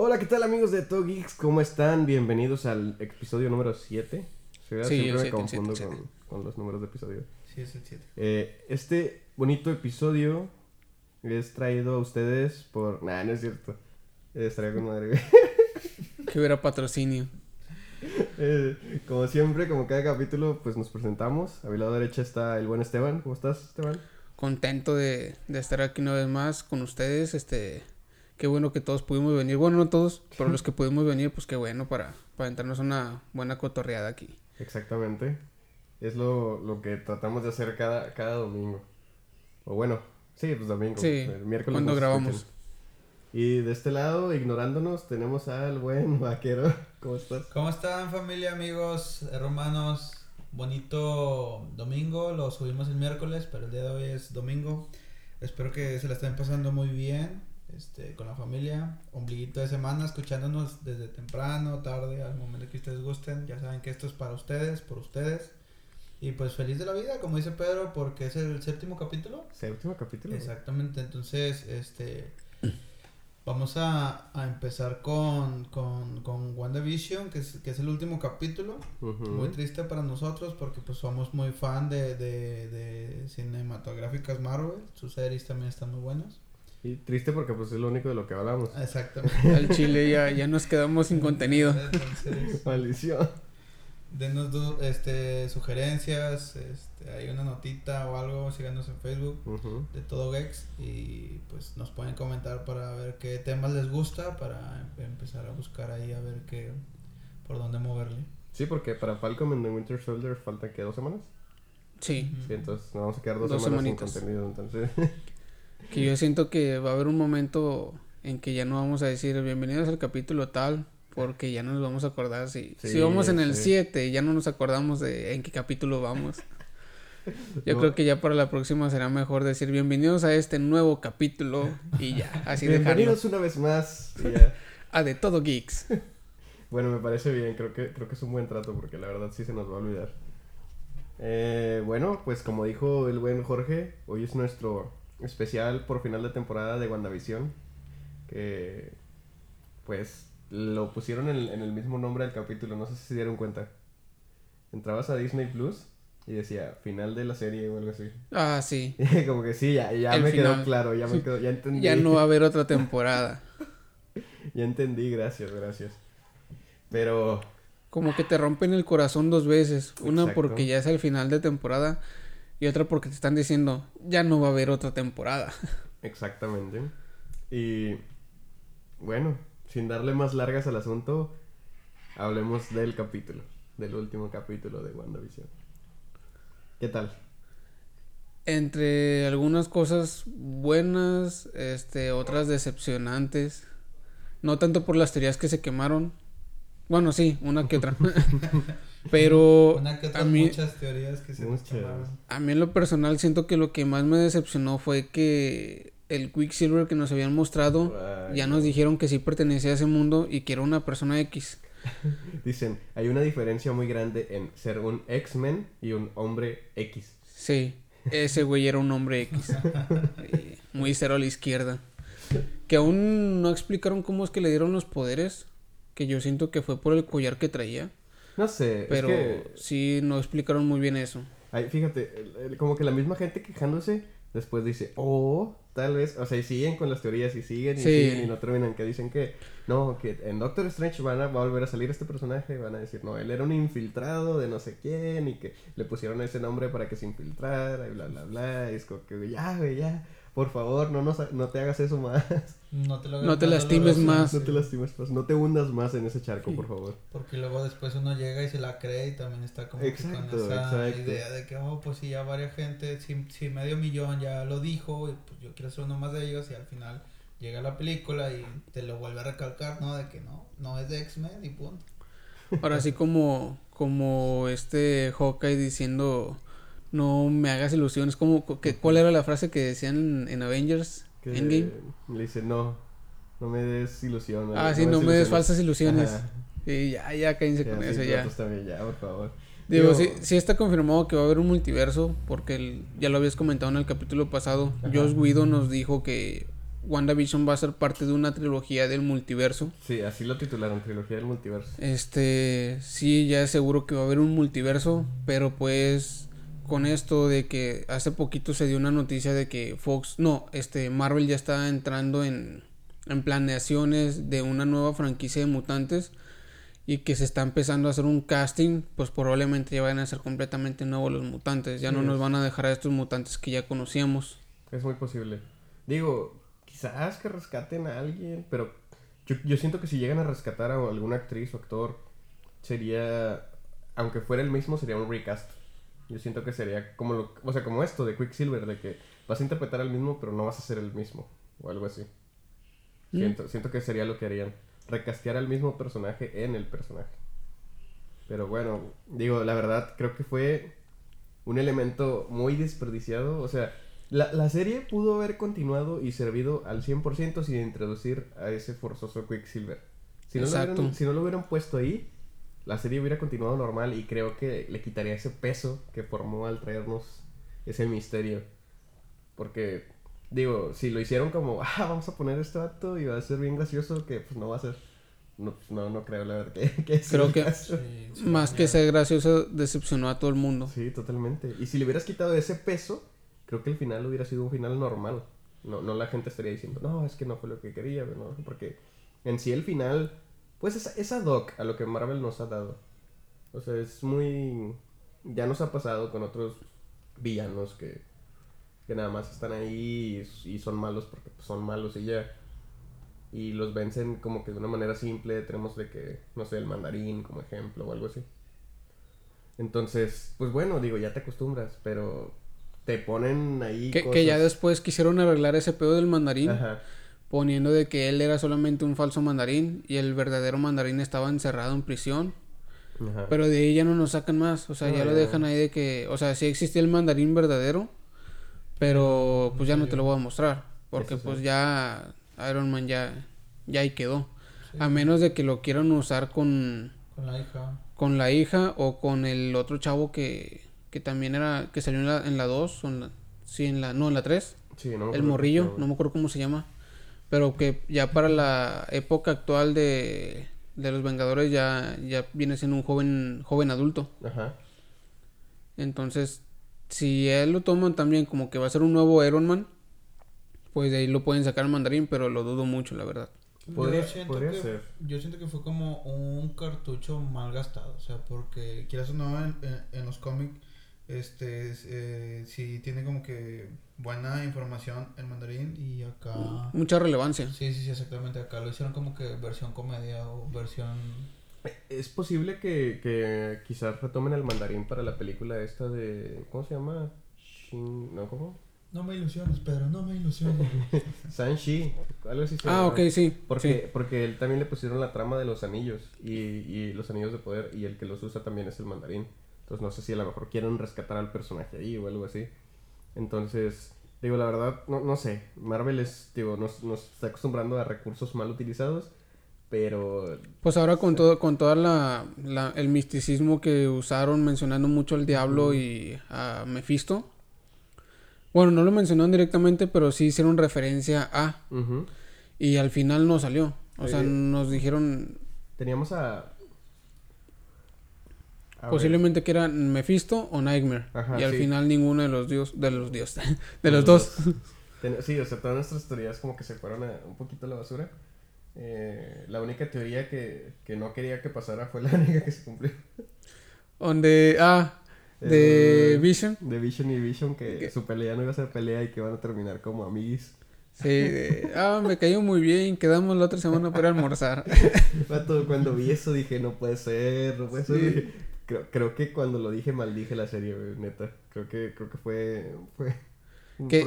Hola, ¿qué tal amigos de Todo Geeks? ¿Cómo están? Bienvenidos al episodio número 7. Sí, Siempre el me siete, confundo el siete, con, con los números de episodio. Sí, es el 7. Eh, este bonito episodio es traído a ustedes por... Nah, no es cierto. Eh, estaría con madre. Que hubiera patrocinio. Eh, como siempre, como cada capítulo, pues nos presentamos. A mi lado derecha está el buen Esteban. ¿Cómo estás, Esteban? Contento de, de estar aquí una vez más con ustedes. Este, qué bueno que todos pudimos venir. Bueno, no todos, pero los que pudimos venir, pues qué bueno para, para entrarnos una buena cotorreada aquí. Exactamente. Es lo, lo que tratamos de hacer cada, cada domingo. O bueno, sí, pues domingo. Sí, el miércoles. cuando grabamos. escuchan. Y de este lado, ignorándonos, tenemos al buen vaquero. ¿Cómo estás? ¿Cómo están familia, amigos, hermanos? Bonito domingo, lo subimos el miércoles, pero el día de hoy es domingo. Espero que se la estén pasando muy bien este, con la familia. Ombliguito de semana, escuchándonos desde temprano, tarde, al momento que ustedes gusten. Ya saben que esto es para ustedes, por ustedes. Y pues feliz de la vida, como dice Pedro, porque es el séptimo capítulo. Séptimo capítulo. Exactamente, entonces, este, vamos a, a empezar con, con, con WandaVision, que es, que es el último capítulo. Ujú. Muy triste para nosotros porque pues somos muy fan de, de, de cinematográficas Marvel, sus series también están muy buenas. Y triste porque pues es lo único de lo que hablamos. Exactamente. Al chile ya, ya nos quedamos sin contenido. Entonces, Maldición. denos du- este, sugerencias, este, hay una notita o algo, síganos en Facebook. Ujú. de todo Gex y pues nos pueden comentar para ver qué temas les gusta para em- empezar a buscar ahí a ver qué por dónde moverle. Sí, porque para Falcon and the Winter Soldier faltan que dos semanas. Sí, Sí, entonces nos vamos a quedar dos, Dos semanas semanitas. sin contenido. Entonces, que yo siento que va a haber un momento en que ya no vamos a decir bienvenidos al capítulo tal, porque ya no nos vamos a acordar si, Sí, si vamos en el sí. 7 y ya no nos acordamos de en qué capítulo vamos. Yo No. creo que ya para la próxima será mejor decir bienvenidos a este nuevo capítulo y ya, así dejarlo. bienvenidos una vez más. y ya. A de todo geeks. Bueno, me parece bien, creo que, creo que es un buen trato porque la verdad sí se nos va a olvidar. Eh, bueno, pues como dijo el buen Jorge, hoy es nuestro especial por final de temporada de WandaVision. Que pues lo pusieron en, en el mismo nombre del capítulo, no sé si se dieron cuenta. Entrabas a Disney Plus y decía final de la serie o algo así. Ah, sí. como que sí, ya, ya El me quedó claro, ya me quedó, ya entendí. Ya no va a haber otra temporada. Ya entendí, gracias, gracias. Pero Como que te rompen el corazón dos veces. Una Exacto. porque ya es el final de temporada y otra porque te están diciendo ya no va a haber otra temporada. Exactamente. Y bueno, sin darle más largas al asunto, hablemos del capítulo, del último capítulo de WandaVision. ¿Qué tal? Entre algunas cosas buenas, este, otras decepcionantes. No tanto por las teorías que se quemaron. Bueno, sí, una que otra. Pero Una que a mí, muchas teorías que se nos Muchas. a mí en lo personal siento que lo que más me decepcionó fue que el Quicksilver que nos habían mostrado Ay, ya no. nos dijeron que sí pertenecía a ese mundo y que era una persona X. Dicen, hay una diferencia muy grande en ser un X-Men y un hombre X. Sí, ese güey era un hombre X. Muy cero a la izquierda. Que aún no explicaron cómo es que le dieron los poderes. Que yo siento que fue por el collar que traía. No sé, Pero es que sí, no explicaron muy bien eso. Ay, fíjate, como que la misma gente quejándose, después dice, oh, tal vez, o sea, y siguen con las teorías y siguen y Sí. siguen y no terminan, que dicen que, no, que en Doctor Strange van a, va a volver a salir este personaje, y van a decir, no, él era un infiltrado de no sé quién y que le pusieron ese nombre para que se infiltrara y bla, bla, bla, y es como que, ya, güey, ya, por favor, no, nos, no te hagas eso más, No te, lo No hagas te más lastimes doloroso, más. no te lastimes más, no te hundas más en ese charco, Sí. por favor. Porque luego después uno llega y se la cree y también está como que con esa exacto. idea de que, oh, pues si ya varias gente, si, si medio millón ya lo dijo, y pues yo quiero ser uno más de ellos y al final llega la película y te lo vuelve a recalcar, ¿no? De que no, no es de X-Men y punto. Ahora sí como, como este Hawkeye diciendo no me hagas ilusiones. Como, que, ¿Cuál era la frase que decían en, en Avengers Que Endgame? le dice, no, no me des ilusión. Ah, sí, no me des ilusiones". falsas ilusiones. Ajá. Y ya, ya cállense Ya, con sí, eso ya. pues también ya, por favor. Digo, Digo- sí, sí está confirmado que va a haber un multiverso, porque el- ya lo habías comentado en el capítulo pasado. Ajá. Joss Guido nos dijo que WandaVision va a ser parte de una trilogía del multiverso. Sí, así lo titularon, trilogía del multiverso. Este, sí, ya es seguro que va a haber un multiverso, pero pues con esto de que hace poquito se dio una noticia de que Fox, no, este Marvel ya está entrando en en planeaciones de una nueva franquicia de mutantes y que se está empezando a hacer un casting, pues probablemente ya van a ser completamente nuevos los mutantes, ya no nos van a dejar a estos mutantes que ya conocíamos. Es muy posible. Digo, quizás que rescaten a alguien, pero yo, yo siento que si llegan a rescatar a alguna actriz o actor, sería, aunque fuera el mismo, sería un recast. Yo siento que sería como lo, o sea, como esto de Quicksilver, de que vas a interpretar al mismo, pero no vas a ser el mismo, o algo así. Mm. Siento, siento que sería lo que harían. Recastear al mismo personaje en el personaje. Pero bueno, digo, la verdad, creo que fue un elemento muy desperdiciado. O sea, la, la serie pudo haber continuado y servido al 100% sin introducir a ese forzoso Quicksilver. Si no, lo hubieran, si no lo hubieran puesto ahí, la serie hubiera continuado normal y creo que le quitaría ese peso que formó al traernos ese misterio. Porque Digo, si lo hicieron como, ah, vamos a poner este dato y va a ser bien gracioso, que pues no va a ser. No, pues, no, no creo, la verdad, que, que Creo que más que ser gracioso, decepcionó a todo el mundo. Sí, totalmente. Y si le hubieras quitado ese peso, creo que el final hubiera sido un final normal. No, no la gente estaría diciendo, no, es que no fue lo que quería, ¿no? porque en sí el final, pues es, es ad hoc a lo que Marvel nos ha dado. O sea, es muy... Ya nos ha pasado con otros villanos que que nada más están ahí y, son malos porque pues, son malos y ya. Y los vencen como que de una manera simple. Tenemos de que, no sé, el mandarín como ejemplo o algo así. Entonces, pues bueno, digo, ya te acostumbras, pero te ponen ahí. Que, que ya después quisieron arreglar ese pedo del mandarín. Poniendo de que él era solamente un falso mandarín y el verdadero mandarín estaba encerrado en prisión. Pero de ahí ya no nos sacan más. O sea, ya lo dejan ahí de que. O sea, sí existía el mandarín verdadero. Pero pues ya no te lo voy a mostrar. Porque pues ya Iron Man ya, ya ahí quedó. A menos de que lo quieran usar con... Con la hija. Con la hija o con el otro chavo que, que también era... Que salió en la, en la 2. sí, en la... No, en la 3. Sí, no el morrillo, no me acuerdo cómo se llama. Pero que ya para la época actual de, de los Vengadores ya, ya viene siendo un joven, joven adulto. Ajá. Entonces si él lo toman también como que va a ser un nuevo Iron Man, pues de ahí lo pueden sacar al mandarín, pero lo dudo mucho, la verdad. Podría, yo, siento que, ser. yo siento que fue como un cartucho mal gastado, o sea, porque quieras o no, en, en, los cómics, este, eh, si tiene como que buena información el mandarín y acá... Mucha relevancia. Sí, sí, sí, exactamente, acá lo hicieron como que versión comedia o versión es posible que, que quizás retomen el mandarín para la película esta de... ¿Cómo se llama? Shin... ¿No? ¿Cómo? No me ilusiones, Pedro, no me ilusiones. Sanshi, algo así. ah, ok, sí. Porque, porque él también le pusieron la trama de los anillos y, y, los anillos de poder y el que los usa también es el mandarín. Entonces no sé si a lo mejor quieren rescatar al personaje ahí o algo así. Entonces, digo, la verdad, no, no sé. Marvel es, digo, nos, nos está acostumbrando a recursos mal utilizados pero pues ahora con todo con toda la, el misticismo que usaron mencionando mucho al diablo y a Mephisto. Bueno no lo mencionaron directamente pero sí hicieron referencia a y al final no salió. O sea nos dijeron teníamos a, posiblemente que era Mephisto o Nightmare y al final ninguno de los dios de los dios de los, dos sí o sea todas nuestras teorías como que se fueron un poquito a la basura eh, la única teoría que, que, no quería que pasara fue la única que se cumplió. Donde, ah, de Vision. De Vision y Vision, que su pelea no iba a ser pelea y que van a terminar como amigos. Sí, ah, me cayó muy bien, quedamos la otra semana para almorzar. cuando vi eso dije, no puede ser, no puede ser. Creo, creo que cuando lo dije maldije la serie, neta. Creo que, creo que fue, fue que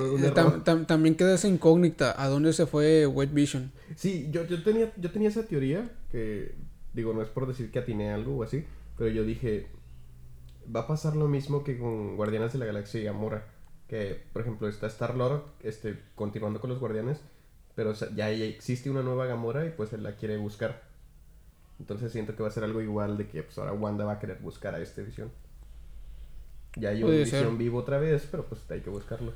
también queda esa incógnita, ¿a dónde se fue White Vision? Sí, yo, yo, tenía, yo tenía esa teoría, que digo, no es por decir que atiné algo o así, pero yo dije, va a pasar lo mismo que con Guardianes de la Galaxia y Gamora, que por ejemplo está Star-Lord este, continuando con los Guardianes, pero ya existe una nueva Gamora y pues él la quiere buscar. Entonces siento que va a ser algo igual de que pues ahora Wanda va a querer buscar a este Visión. Ya hay una visión vivo otra vez, pero pues hay que buscarlo.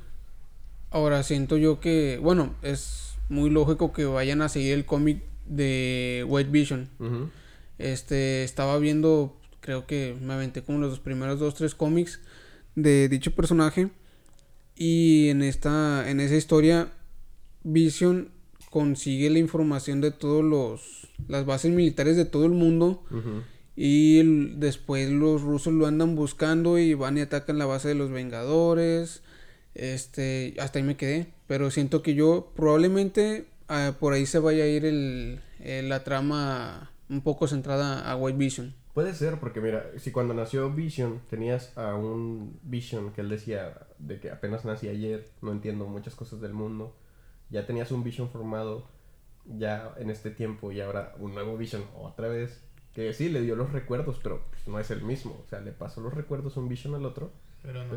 Ahora siento yo que, bueno, es muy lógico que vayan a seguir el cómic de White Vision. Este, estaba viendo, creo que me aventé como los primeros dos, tres cómics de dicho personaje. Y en esta, en esa historia, Vision consigue la información de todos los, las bases militares de todo el mundo. Y después los rusos lo andan buscando y van y atacan la base de los Vengadores. Este, hasta ahí me quedé. Pero siento que yo probablemente ah, por ahí se vaya a ir el, la trama un poco centrada a White Vision. Puede ser, porque mira, si cuando nació Vision tenías a un Vision que él decía de que apenas nací ayer, no entiendo muchas cosas del mundo, ya tenías un Vision formado ya en este tiempo y ahora un nuevo Vision otra vez, que sí le dio los recuerdos, pero pues, no es el mismo, o sea, le pasó los recuerdos un Vision al otro, pero no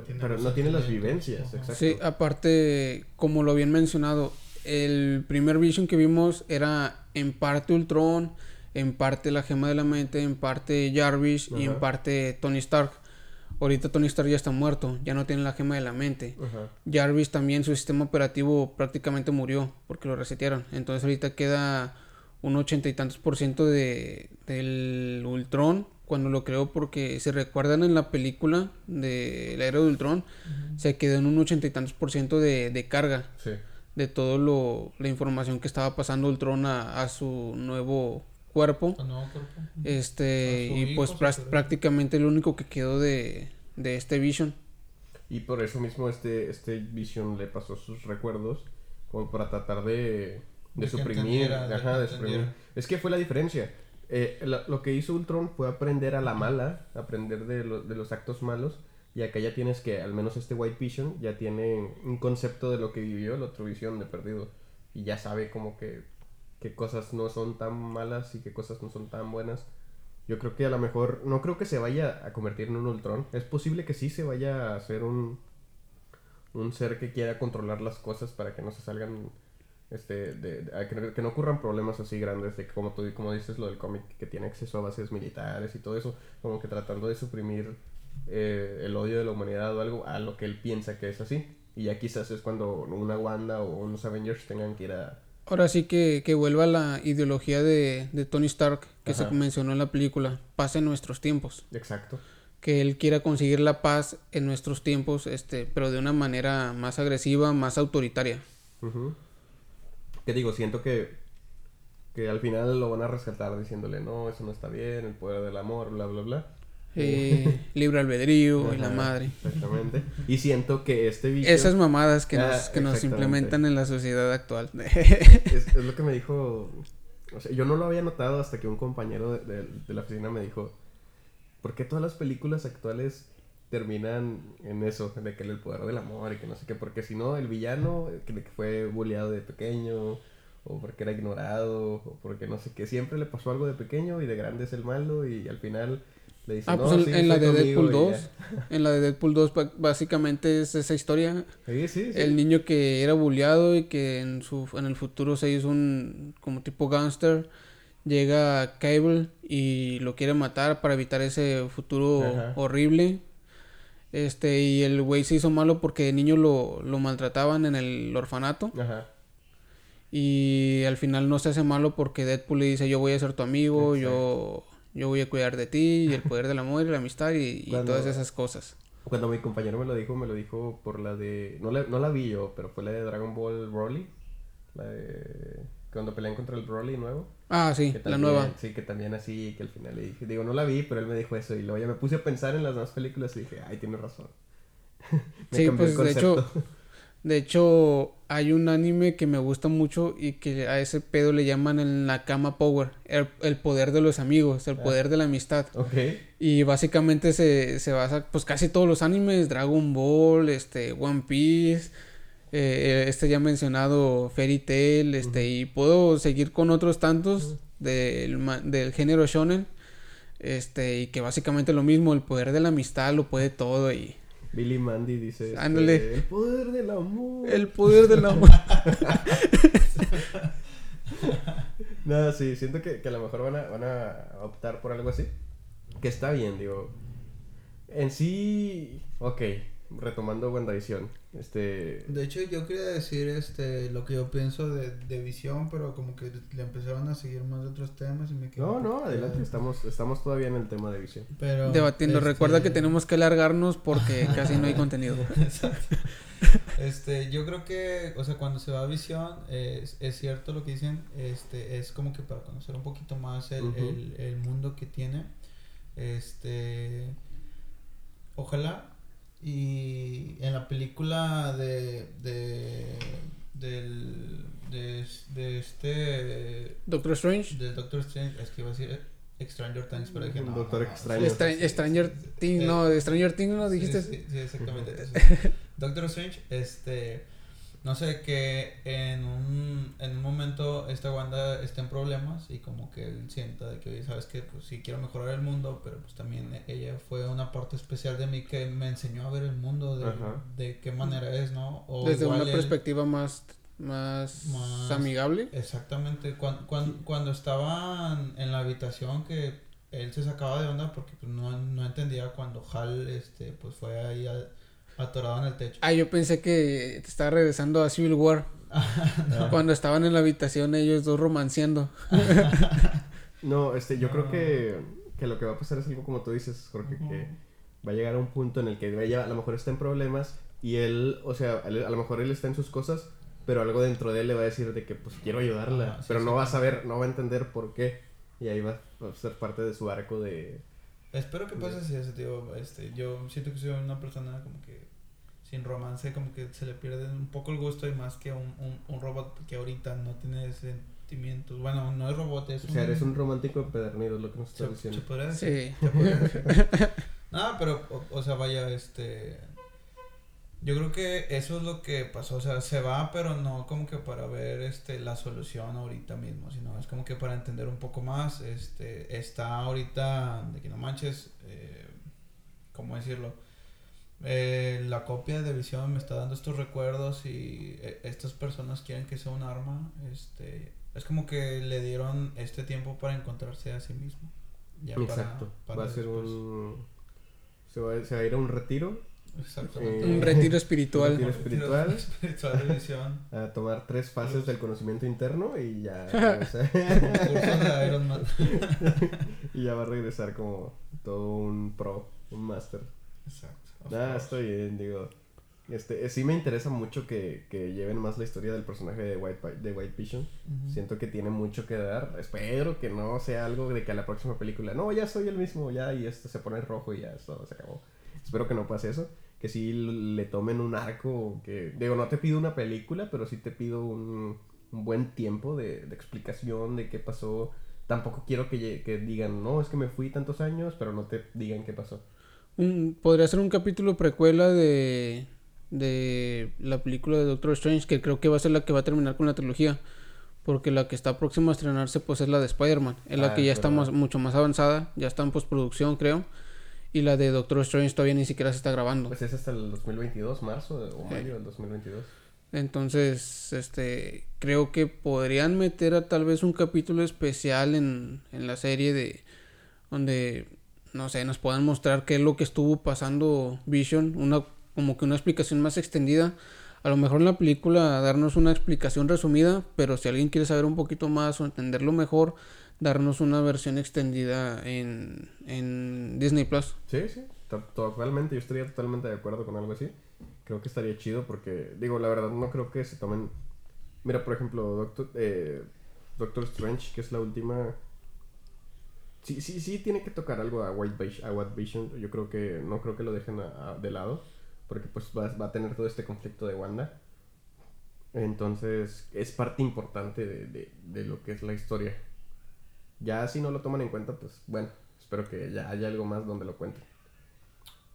tiene, las vivencias, exacto. Sí, aparte, como lo habían mencionado, el primer Vision que vimos era en parte Ultron, en parte la gema de la mente, en parte Jarvis y en parte Tony Stark. Ahorita Tony Stark ya está muerto, ya no tiene la gema de la mente. Jarvis también, su sistema operativo prácticamente murió porque lo resetearon. Entonces ahorita queda un ochenta y tantos por ciento de, del Ultron cuando lo creó porque se recuerdan en la película de la era de Ultron, se quedó en un ochenta y tantos por ciento de, de carga. De todo lo, la información que estaba pasando Ultron a, a su nuevo cuerpo. Este, y pues prácticamente lo único que quedó de, de este Vision. Y por eso mismo este, este Vision le pasó sus recuerdos como para tratar de, de, suprimir. Ajá, de suprimir. Es que fue la diferencia. Eh, lo que hizo Ultron fue aprender a la mala, aprender de, de los actos malos. Y acá ya tienes que, al menos este White Vision, ya tiene un concepto de lo que vivió el otro Vision de perdido. Y ya sabe como que qué cosas no son tan malas y qué cosas no son tan buenas. Yo creo que a lo mejor, no creo que se vaya a convertir en un Ultron. Es posible que sí se vaya a hacer un, un ser que quiera controlar las cosas para que no se salgan, este, de, que, no ocurran problemas así grandes, como tú como dices lo del cómic, que tiene acceso a bases militares y todo eso, como que tratando de suprimir eh, el odio de la humanidad o algo a lo que él piensa que es así. Y ya quizás es cuando una Wanda o unos Avengers tengan que ir a Ahora sí que, que vuelva la ideología de, de Tony Stark que se mencionó en la película, paz en nuestros tiempos. Exacto. Que él quiera conseguir la paz en nuestros tiempos, este, pero de una manera más agresiva, más autoritaria. Que digo, siento que, que al final lo van a rescatar diciéndole, no, eso no está bien, el poder del amor, bla, bla, bla. Eh, libre albedrío y la madre. Exactamente. Y siento que este bicho... Esas mamadas que, nos, ah, que nos implementan en la sociedad actual. es, lo que me dijo... O sea, yo no lo había notado hasta que un compañero de, la oficina me dijo... ¿Por qué todas las películas actuales terminan en eso? De que el poder del amor y que no sé qué. Porque si no, el villano que fue bulleado de pequeño o porque era ignorado, o porque no sé qué, siempre le pasó algo de pequeño y de grande es el malo y al final ah, pues en, la de Deadpool 2, en la de Deadpool 2 básicamente es esa historia. Sí, sí, El niño que era bulleado y que en su en el futuro se hizo un como tipo gangster, llega Cable y lo quiere matar para evitar ese futuro horrible. Este, y el güey se hizo malo porque de niño lo, lo maltrataban en el orfanato. Ajá. Y al final no se hace malo porque Deadpool le dice, yo voy a ser tu amigo, yo yo voy a cuidar de ti y el poder del amor y la amistad y, todas esas cosas. Cuando mi compañero me lo dijo, me lo dijo por la de... No la, no la vi yo, pero fue la de Dragon Ball Broly. La de... Cuando pelean contra el Broly nuevo. Ah, sí, la nueva. Sí, que también así, que al final le dije... Digo, no la vi, pero él me dijo eso. Y luego ya me puse a pensar en las demás películas y dije, ay, tiene razón. sí, pues de hecho... De hecho, hay un anime que me gusta mucho y que a ese pedo le llaman el Nakama Power, el, poder de los amigos, el ah. poder de la amistad. Y básicamente se, se, basa, pues casi todos los animes, Dragon Ball, este, One Piece, eh, este ya mencionado Fairy Tail, este, y puedo seguir con otros tantos del, del género shonen, este, y que básicamente lo mismo, el poder de la amistad lo puede todo y Billy Mandy dice. Este, el poder del amor. El poder del amor. no, sí, siento que, a lo mejor van a, van a optar por algo así. Que está bien, digo. En sí, ok. Retomando WandaVision, este... De hecho, yo quería decir este lo que yo pienso de, de Visión, pero como que le empezaron a seguir más de otros temas y me quedé... No, no, adelante, estamos, estamos todavía en el tema de Visión. Pero, Debatiendo, este, recuerda que tenemos que alargarnos porque casi no hay contenido. Este, yo creo que, o sea, cuando se va a Visión, es, es cierto lo que dicen, este, es como que para conocer un poquito más el, el, el mundo que tiene, este... Ojalá y en la película de. de. del. de, de este. Doctor Strange. De Doctor Strange, es que iba a decir Stranger Things, pero dije no. Doctor no, Stranger. Stranger Things, no, de Stranger Things no dijiste. Sí, sí, exactamente. Doctor Strange, este no sé, que en un, en un momento esta Wanda está en problemas y como que él sienta de que, sabes que, pues sí quiero mejorar el mundo, pero pues también ella fue una parte especial de mí que me enseñó a ver el mundo de, de qué manera es, ¿no? O Desde una perspectiva más, más, amigable. Exactamente, cuando, cuando, cuando estaban en la habitación que él se sacaba de onda porque pues, no, no entendía cuando Hal este, pues fue ahí a Atorado en el techo. Ah, yo pensé que te estaba regresando a Civil War. Cuando estaban en la habitación ellos dos romanceando. no, este, yo creo que, que, lo que va a pasar es algo como tú dices, Jorge, que va a llegar a un punto en el que ella a lo mejor está en problemas y él, o sea, a lo mejor él está en sus cosas, pero algo dentro de él le va a decir de que pues quiero ayudarla, pero no va a saber, no va a entender por qué. Y ahí va a ser parte de su arco de... Espero que pase así ese tío. Este, yo siento que soy una persona como que sin romance como que se le pierde un poco el gusto y más que un, un, robot que ahorita no tiene sentimientos. Bueno, no es robot, es o sea, eres un romántico empedernido, es lo que nos estás diciendo. Sí. no, pero, o, sea, vaya, este... Yo creo que eso es lo que pasó, o sea, se va, pero no como que para ver este la solución ahorita mismo, sino es como que para entender un poco más, este, está ahorita, de que no manches, eh, ¿cómo decirlo? Eh, la copia de visión me está dando estos recuerdos y eh, estas personas quieren que sea un arma. Este, es como que le dieron este tiempo para encontrarse a sí mismo. Exacto. va a ser un. Se va, a ir a un retiro. Exactamente. un retiro espiritual. Un retiro espiritual. espiritual de visión. A tomar tres fases del conocimiento interno y ya. y ya va a regresar como todo un pro, un máster. Exacto. Ah, estoy bien, digo. Este, eh, sí me interesa mucho que, que, lleven más la historia del personaje de White, de White Vision. Siento que tiene mucho que dar. Espero que no sea algo de que a la próxima película, no, ya soy el mismo, ya, y esto se pone rojo y ya, esto se acabó. Espero que no pase eso. Que sí le tomen un arco, que, digo, no te pido una película, pero sí te pido un, un buen tiempo de, de, explicación de qué pasó. Tampoco quiero que, que digan, no, es que me fui tantos años, pero no te digan qué pasó podría ser un capítulo precuela de, de la película de Doctor Strange, que creo que va a ser la que va a terminar con la trilogía. Porque la que está próxima a estrenarse pues es la de Spider-Man. Es la ah, que ya está mucho más avanzada, ya está en postproducción creo. Y la de Doctor Strange todavía ni siquiera se está grabando. Pues es hasta el 2022, marzo o mayo del 2022. Entonces, este, creo que podrían meter a tal vez un capítulo especial en, en la serie de donde no sé, nos puedan mostrar qué es lo que estuvo pasando Vision, una como que una explicación más extendida. A lo mejor en la película darnos una explicación resumida, pero si alguien quiere saber un poquito más o entenderlo mejor, darnos una versión extendida en, en Disney Plus. Sí, sí, totalmente, yo estaría totalmente de acuerdo con algo así. Creo que estaría chido porque, digo, la verdad no creo que se tomen... Mira, por ejemplo, Doctor, eh, Doctor Strange, que es la última Sí, sí, sí tiene que tocar algo a White, Vision, a. Yo creo que no creo que lo dejen de lado. Porque pues va, va, a tener todo este conflicto de Wanda. Entonces es parte importante de, de, de, lo que es la historia. Ya si no lo toman en cuenta, pues bueno, espero que ya haya algo más donde lo cuenten.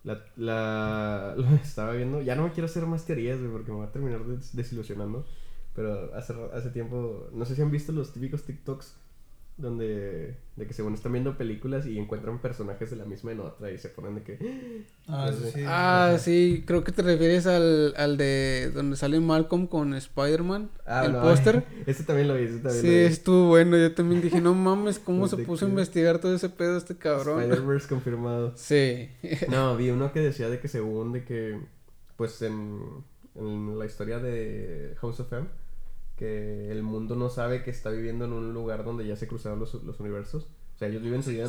La, la, lo estaba viendo. Ya no me quiero hacer más teorías, porque me va a terminar desilusionando. Pero hace, hace tiempo, no sé si han visto los típicos TikToks donde de que según están viendo películas y encuentran personajes de la misma en otra y se ponen de que ah, sí, ah, sí creo que te refieres al, al de donde sale Malcolm con Spider-Man ah, el póster. ese también lo vi ese también sí lo vi. estuvo bueno yo también dije no mames cómo se puso a investigar todo ese pedo este cabrón Spider-Verse confirmado. Sí. No vi uno que decía de que según de que pues en, en la historia de House of M, que el mundo no sabe que está viviendo en un lugar donde ya se cruzaron los, los universos. O sea, ellos viven su vida,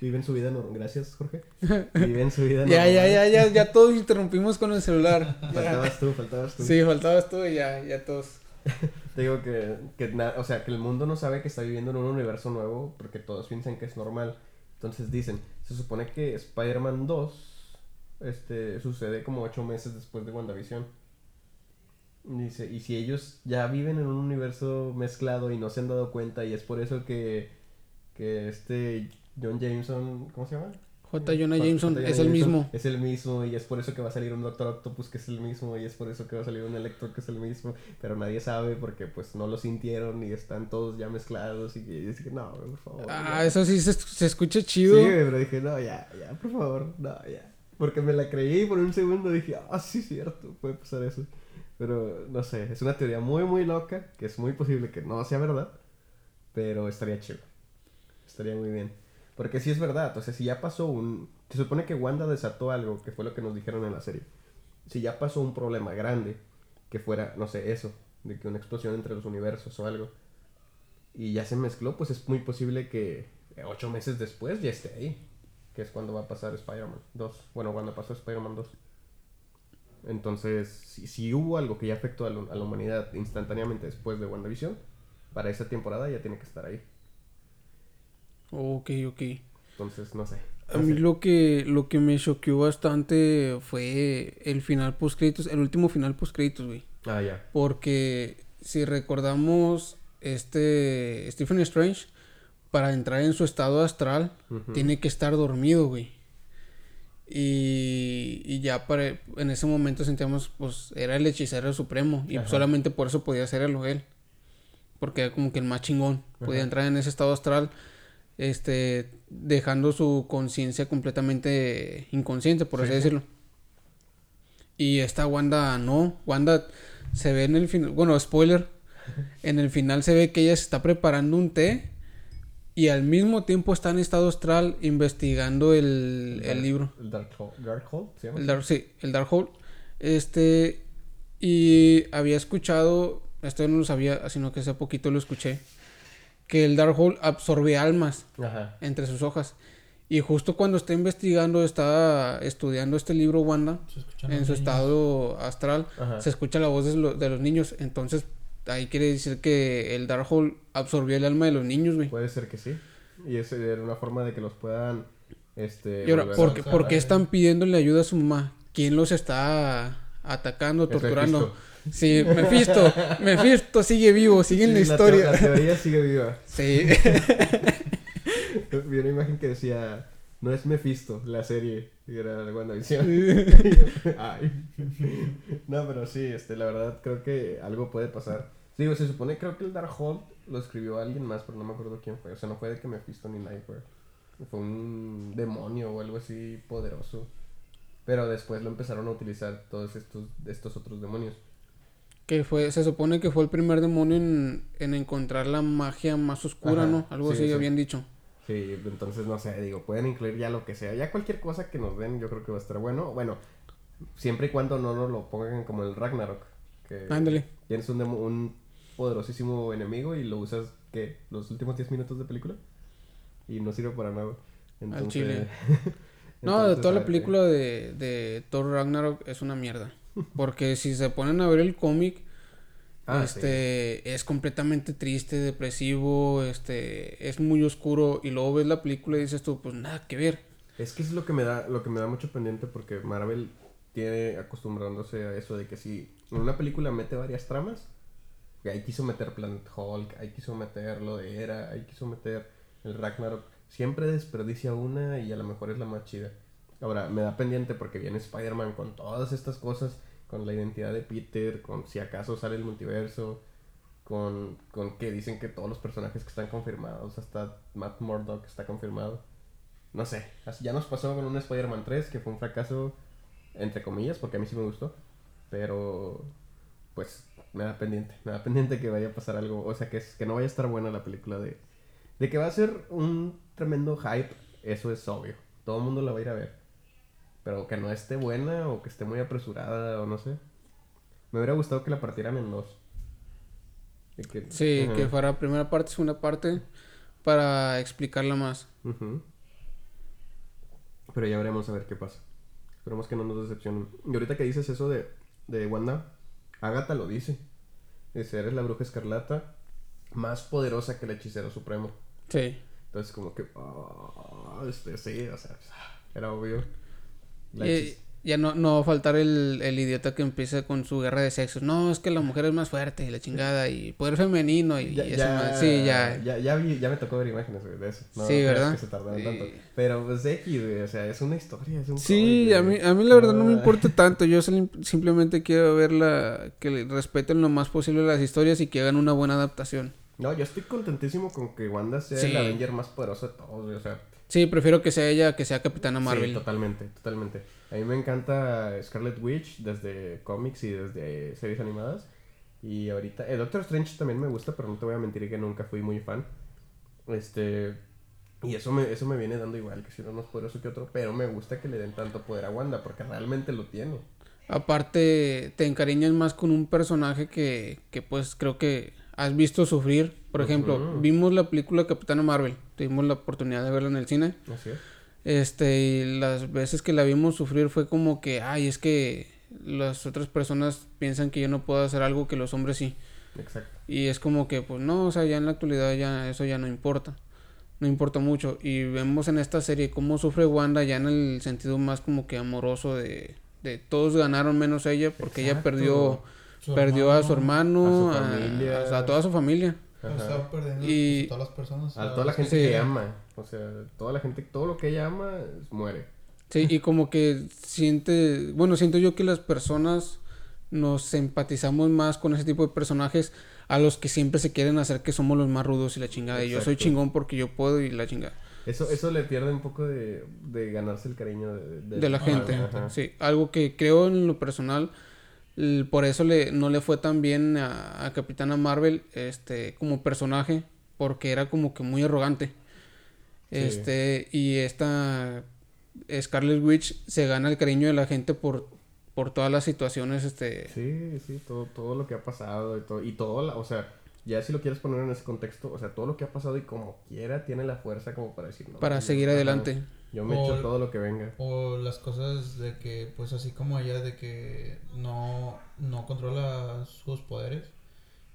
viven su vida normal. Gracias, Jorge. Viven su vida normal. ya, ya, ya, ya, ya todos interrumpimos con el celular. faltabas tú, faltabas tú. Sí, faltabas tú y ya, ya todos. Te digo que, que o sea, que el mundo no sabe que está viviendo en un universo nuevo porque todos piensan que es normal. Entonces dicen, se supone que Spider-Man 2 este, sucede como ocho meses después de WandaVision. Dice, y si ellos ya viven en un universo mezclado y no se han dado cuenta y es por eso que, que este John Jameson, ¿cómo se llama? J. Jonah Jameson es el mismo. Es el mismo y es por eso que va a salir un Doctor Octopus que es el mismo y es por eso que va a salir un Electro que es el mismo, pero nadie sabe porque pues no lo sintieron y están todos ya mezclados y, que no, por favor. Ah, eso sí se, se, escucha chido. Sí, pero dije, no, ya, ya, por favor, no, ya. Porque me la creí y por un segundo dije, ah, sí, cierto, puede pasar eso. Pero no sé, es una teoría muy, muy loca, que es muy posible que no sea verdad, pero estaría chido. Estaría muy bien. Porque si es verdad, o sea, si ya pasó un... Se supone que Wanda desató algo, que fue lo que nos dijeron en la serie. Si ya pasó un problema grande, que fuera, no sé, eso, de que una explosión entre los universos o algo, y ya se mezcló, pues es muy posible que ocho meses después ya esté ahí, que es cuando va a pasar Spider-Man 2. Bueno, cuando pasó Spider-Man 2. Entonces, si, hubo algo que ya afectó a, la humanidad instantáneamente después de WandaVision, para esa temporada ya tiene que estar ahí. Ok, ok. Entonces, no sé. a mí lo que lo que me choqueó bastante fue el final post créditos, el último final post créditos, güey. Ah, ya. Porque si recordamos este Stephen Strange para entrar en su estado astral tiene que estar dormido, güey. Y, y ya para, en ese momento sentíamos, pues, era el hechicero supremo. Y solamente por eso podía hacerlo él. Porque era como que el más chingón. Podía entrar en ese estado astral, este, dejando su conciencia completamente inconsciente, por así decirlo. Y esta Wanda no. Wanda se ve en el final, bueno, spoiler. En el final se ve que ella se está preparando un té y al mismo tiempo está en estado astral investigando el, el, libro. El Dark Hole, ¿se llama? El Dark, sí, el Dark Hole. Este, y había escuchado, esto no lo sabía, sino que hace poquito lo escuché, que el Dark Hole absorbe almas entre sus hojas. Y justo cuando está investigando, está estudiando este libro Wanda, en su estado astral, se escucha la voz de, de los niños. Entonces ahí quiere decir que el Darkhold absorbió el alma de los niños, güey. Puede ser que sí. Y esa era una forma de que los puedan. Este, y ahora, ¿por qué, están pidiéndole ayuda a su mamá? ¿Quién los está atacando, torturando? Sí, Mephisto. Mephisto sigue vivo, sigue en la, historia. la teoría sigue viva. Sí. Vi una imagen que decía no es Mephisto, la serie. Y era de WandaVision. Ay. No, pero sí, este, la verdad creo que algo puede pasar. Digo, se supone, creo que el Darkhold lo escribió alguien más, pero no me acuerdo quién fue. O sea, no fue de que Mephisto ni Nightmare. Fue un demonio o algo así poderoso. Pero después lo empezaron a utilizar todos estos, estos otros demonios. Que fue, se supone que fue el primer demonio en, en encontrar la magia más oscura, ¿no? Algo así habían dicho. Sí, entonces no sé, digo, pueden incluir ya lo que sea. Ya cualquier cosa que nos den, yo creo que va a estar bueno. Bueno, siempre y cuando no nos lo pongan como el Ragnarok. Que Ándale. Tienes un, un poderosísimo enemigo y lo usas, ¿qué? ¿Los últimos 10 minutos de película? Y no sirve para nada. Entonces... Al chile. no, de toda la película de, de Thor Ragnarok es una mierda. Porque si se ponen a ver el cómic, Ah, este es completamente triste, depresivo, este es muy oscuro y luego ves la película y dices tú, pues nada que ver. Es que es lo que me da lo que me da mucho pendiente porque Marvel tiene acostumbrándose a eso de que si en una película mete varias tramas, ahí quiso meter Planet Hulk, ahí quiso meter lo de Era, ahí quiso meter el Ragnarok, siempre desperdicia una y a lo mejor es la más chida. Ahora, me da pendiente porque viene Spider-Man con todas estas cosas con la identidad de Peter, con si acaso sale el multiverso, con, con que dicen que todos los personajes que están confirmados, hasta Matt Murdock está confirmado. No sé, ya nos pasó con un Spider-Man 3 que fue un fracaso, entre comillas, porque a mí sí me gustó, pero pues me da pendiente, me da pendiente que vaya a pasar algo, o sea, que, es, que no vaya a estar buena la película de... De que va a ser un tremendo hype, eso es obvio, todo el mundo la va a ir a ver pero que no esté buena o que esté muy apresurada o no sé. Me hubiera gustado que la partieran en dos. sí, que fuera primera parte, segunda parte, para explicarla más. Pero ya veremos a ver qué pasa. Esperemos que no nos decepcionen. Y ahorita que dices eso de, de Wanda, Agatha lo dice. Dice, eres la bruja escarlata más poderosa que el hechicero supremo. Sí. Entonces como que, oh, este, sí, o sea, era obvio. Y, ya no, no va a faltar el, el idiota que empieza con su guerra de sexos. No, es que la mujer es más fuerte y la chingada y poder femenino y, eso más. Sí, ya. Ya, ya, vi, ya me tocó ver imágenes de eso. No, sí, ¿verdad? Que se tardaron tanto. Pero pues X, güey, o sea, es una historia, es un Sí, a mí, a mí la verdad no me ah. importa tanto. Yo simplemente quiero verla, que respeten lo más posible las historias y que hagan una buena adaptación. No, yo estoy contentísimo con que Wanda sea el Avenger más poderoso de todos, o sea. Sí, prefiero que sea ella que sea Capitana Marvel. Sí, totalmente, totalmente. A mí me encanta Scarlet Witch desde cómics y desde series animadas. Y ahorita, el Doctor Strange también me gusta, pero no te voy a mentir que nunca fui muy fan. Este, y eso me, eso me viene dando igual, que si no más poderoso que otro, pero me gusta que le den tanto poder a Wanda, porque realmente lo tiene. Aparte, te encariñas más con un personaje que, que pues creo que has visto sufrir. Por ejemplo, vimos la película Capitana Marvel, tuvimos la oportunidad de verla en el cine. Así es. Este, y las veces que la vimos sufrir fue como que, ay, es que las otras personas piensan que yo no puedo hacer algo que los hombres sí. Exacto. Y es como que, pues no, o sea, ya en la actualidad ya eso ya no importa. No importa mucho. Y vemos en esta serie cómo sufre Wanda ya en el sentido más como que amoroso de, de todos ganaron menos ella porque ella perdió perdió a su hermano, a, a, toda su familia. Perdiendo y... a todas las personas. A toda la gente que ama. O sea, toda la gente, todo lo que ella ama, muere. Sí, y como que siente, bueno, siento yo que las personas nos empatizamos más con ese tipo de personajes a los que siempre se quieren hacer que somos los más rudos y la chingada. Y yo soy chingón porque yo puedo y la chingada. Eso, eso le pierde un poco de, de ganarse el cariño de, de, la gente. Sí, algo que creo en lo personal por eso le, no le fue tan bien a, Capitana Marvel este, como personaje, porque era como que muy arrogante. Este, y esta Scarlet Witch se gana el cariño de la gente por, por todas las situaciones, este... Sí, sí, todo, todo lo que ha pasado y todo, y todo, o sea, ya si lo quieres poner en ese contexto, o sea, todo lo que ha pasado y como quiera tiene la fuerza como para decir... para seguir adelante. Yo me echo todo lo que venga. O las cosas de que, pues así como ella, de que no, no controla sus poderes.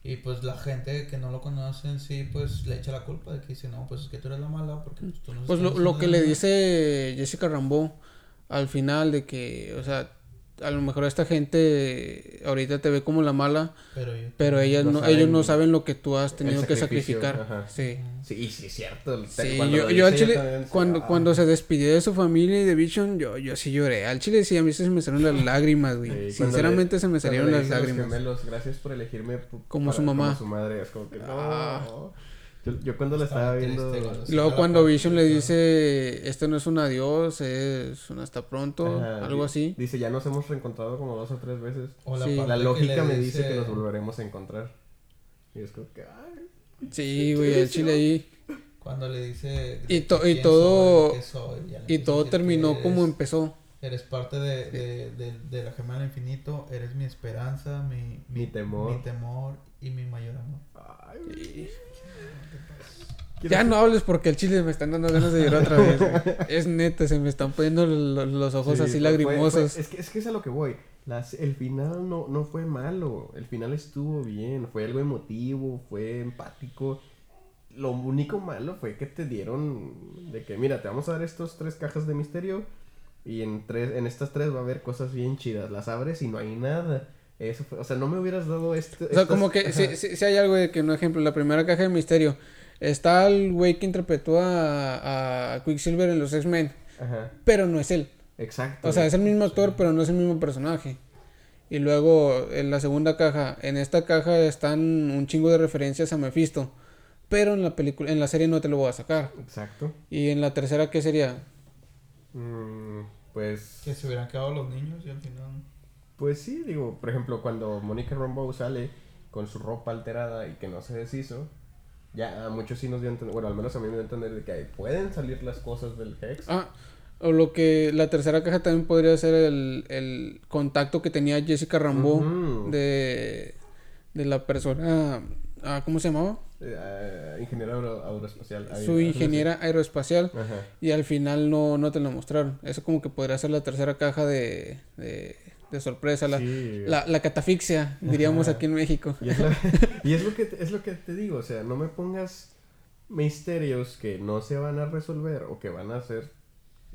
Y pues la gente que no lo conoce en sí, pues le echa la culpa de que dice, no, pues es que tú eres la mala porque pues, tú no Pues lo, lo que le dice Jessica Rambo al final de que, o sea, a lo mejor esta gente ahorita te ve como la mala, pero, ellas no, ellos no saben lo que tú has tenido que sacrificar. Sí. Sí, sí, es cierto. Sí, yo, yo al chile, cuando, ah. cuando se despidió de su familia y de Vision, yo, yo sí lloré. Al chile sí, a mí se me salieron las lágrimas, güey. Sinceramente se me salieron las lágrimas. gracias por elegirme como su mamá. Como su madre, es como que no. Ah. Yo, yo cuando la estaba viendo... Luego cuando Vision le dice, esto no es un adiós, es un hasta pronto, algo así. Dice, ya nos hemos reencontrado como dos o tres veces. la, lógica me dice... que nos volveremos a encontrar. Y es como que, ay, Sí, güey, el chile ahí. Cuando le dice... Y, y todo... y todo terminó como empezó. Eres parte de, de, de, de, la gema del infinito, eres mi esperanza, mi, mi, temor. mi temor y mi mayor amor. Ay, ya no hables porque el chile me están dando ganas de llorar otra vez. es neta, se me están poniendo los, ojos así lagrimosos. es, que, es que es a lo que voy. Las, el final no, no fue malo. El final estuvo bien. Fue algo emotivo, fue empático. Lo único malo fue que te dieron de que, mira, te vamos a dar estos tres cajas de misterio. Y en, tres, en estas tres va a haber cosas bien chidas. Las abres y no hay nada. Eso fue, o sea, no me hubieras dado esto. O sea, como que si, si, hay algo de que, un ejemplo, la primera caja de misterio Está el güey que interpretó a, a Quicksilver en los X-Men. Pero no es él. Exacto. O sea, es el mismo actor, pero no es el mismo personaje. Y luego, en la segunda caja, en esta caja están un chingo de referencias a Mephisto. Pero en la película, en la serie no te lo voy a sacar. Exacto. Y en la tercera, ¿qué sería? Mm, pues. Que se hubieran quedado los niños y al final. Pues sí, digo, por ejemplo, cuando Mónica Rambeau sale con su ropa alterada y que no se deshizo, ya muchos sí nos dio a entender, bueno, al menos a mí me dio a entender de que pueden salir las cosas del Hex. Ah, O lo que la tercera caja también podría ser el, el contacto que tenía Jessica Rambo de, de la persona, ah, ¿cómo se llamaba? Eh, ingeniero aeroespacial. Su ingeniera aeroespacial. Y al final no, no te lo mostraron. Eso como que podría ser la tercera caja de, de, sorpresa. La, la, catafixia, diríamos aquí en México. Y, es, y es, lo que, es lo que te digo. O sea, no me pongas misterios que no se van a resolver o que van a ser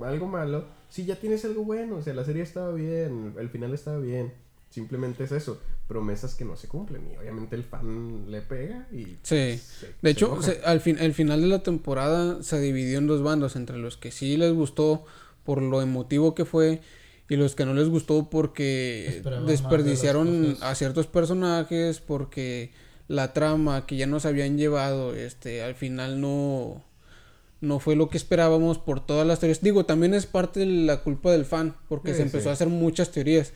algo malo. Si ya tienes algo bueno. O sea, la serie estaba bien. El final estaba bien. Simplemente es eso, promesas que no se cumplen y obviamente el fan le pega y... Sí, de hecho, al fin, el final de la temporada se dividió en dos bandos, entre los que sí les gustó por lo emotivo que fue y los que no les gustó porque desperdiciaron a ciertos personajes, porque la trama que ya nos habían llevado, este, al final no no fue lo que esperábamos por todas las teorías. Digo, también es parte de la culpa del fan, porque se empezó a hacer muchas teorías.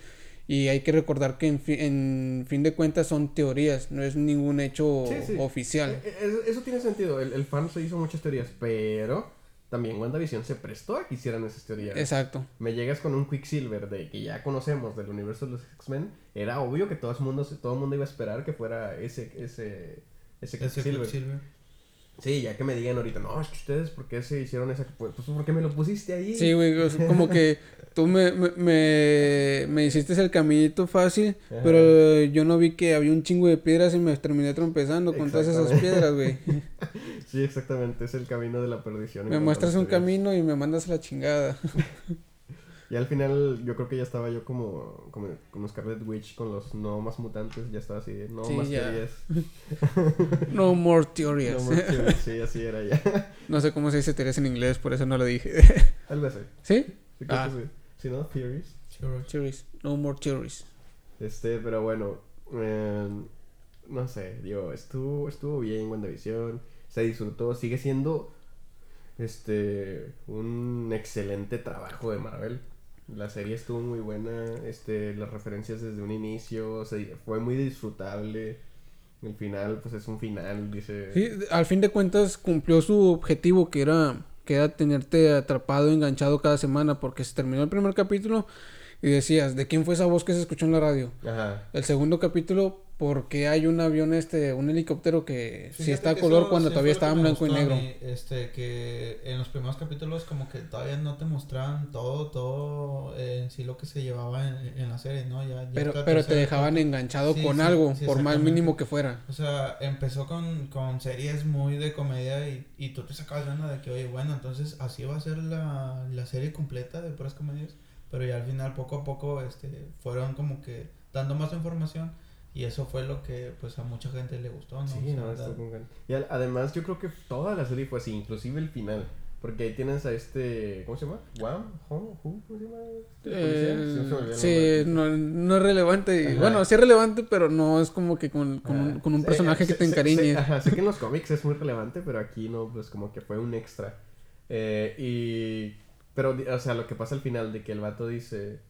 Y hay que recordar que en, fin de cuentas son teorías, no es ningún hecho oficial. E, e, eso, tiene sentido, el, fan se hizo muchas teorías, pero también WandaVision se prestó a que hicieran esas teorías. Exacto. Me llegas con un Quicksilver de que ya conocemos del universo de los X-Men, era obvio que todo el mundo, todo el mundo iba a esperar que fuera ese, ese, ese Quicksilver. Sí, ya que me digan ahorita, no, es que ustedes, ¿por qué se hicieron esa? Pues, ¿por qué me lo pusiste ahí? Sí, güey, como que tú me, me, me, hiciste el caminito fácil, pero yo no vi que había un chingo de piedras y me terminé trompezando con todas esas piedras, güey. sí, exactamente, es el camino de la perdición. Me muestras un camino y me mandas a la chingada. Y al final yo creo que ya estaba yo como, como, como Scarlet Witch con los no más mutantes, ya estaba así, no más teorías. no more theories. No more theories, sí, así era ya. no sé cómo se dice teorías en inglés, por eso no lo dije. Vez sí. ¿Sí? ah. sí. no? Theories. Theories. No more theories. Este, pero bueno, eh, no sé, digo, estuvo, estuvo bien WandaVision, se disfrutó, sigue siendo este un excelente trabajo de Marvel. La serie estuvo muy buena, este, las referencias desde un inicio, fue muy disfrutable. El final, pues es un final, dice. Sí, al fin de cuentas cumplió su objetivo que era, que era tenerte atrapado, enganchado cada semana, porque se terminó el primer capítulo y decías, ¿de quién fue esa voz que se escuchó en la radio? Ajá. El segundo capítulo, porque hay un avión este, un helicóptero que sí está a color cuando todavía estaba en blanco y negro. este, que en los primeros capítulos como que todavía no te mostraban todo, todo en sí lo que se llevaba en, la serie, ¿no? Ya, pero pero te dejaban enganchado con algo, por más mínimo que fuera. O sea, empezó con, con series muy de comedia y, y tú te sacabas ganas de que, oye, bueno, entonces así va a ser la, la serie completa de puras comedias. Pero ya al final, poco a poco, este, fueron como que dando más información y eso fue lo que pues a mucha gente le gustó, ¿no? Sí, no, Y además yo creo que toda la serie fue así, inclusive el final. Porque ahí tienes a este, ¿cómo se llama? ¿Wham? ¿Cómo se llama? Eh, sí, no, no, es relevante. Bueno, sí es relevante, pero no es como que con, con, un, con un, personaje que te encariñe. ajá, sé que en los cómics es muy relevante, pero aquí no, pues como que fue un extra. Eh, y... Pero, o sea, lo que pasa al final de que el vato dice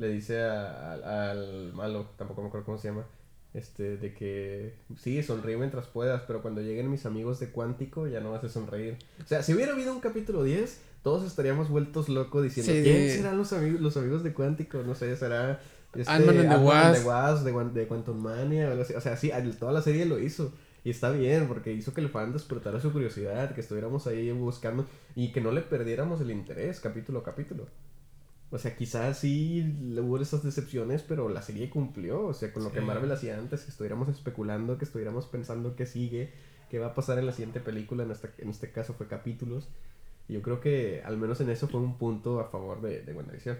le dice al malo, tampoco me acuerdo cómo se llama, este, de que sí, sonríe mientras puedas, pero cuando lleguen mis amigos de Cuántico ya no vas a sonreír. O sea, si hubiera habido un capítulo 10, todos estaríamos vueltos locos diciendo, ¿quién serán los amigos, los amigos de Cuántico? No sé, será... Este, Ant-Man and the Wasp. de, de, Quantum Mania, o sea, sí, toda la serie lo hizo. Y está bien, porque hizo que el fan despertara su curiosidad, que estuviéramos ahí buscando y que no le perdiéramos el interés capítulo a capítulo. O sea, quizás sí hubo esas decepciones, pero la serie cumplió. O sea, con lo que Marvel hacía antes, que estuviéramos especulando, que estuviéramos pensando qué sigue, qué va a pasar en la siguiente película, en este, en este caso fue capítulos. Y yo creo que al menos en eso fue un punto a favor de, de WandaVision.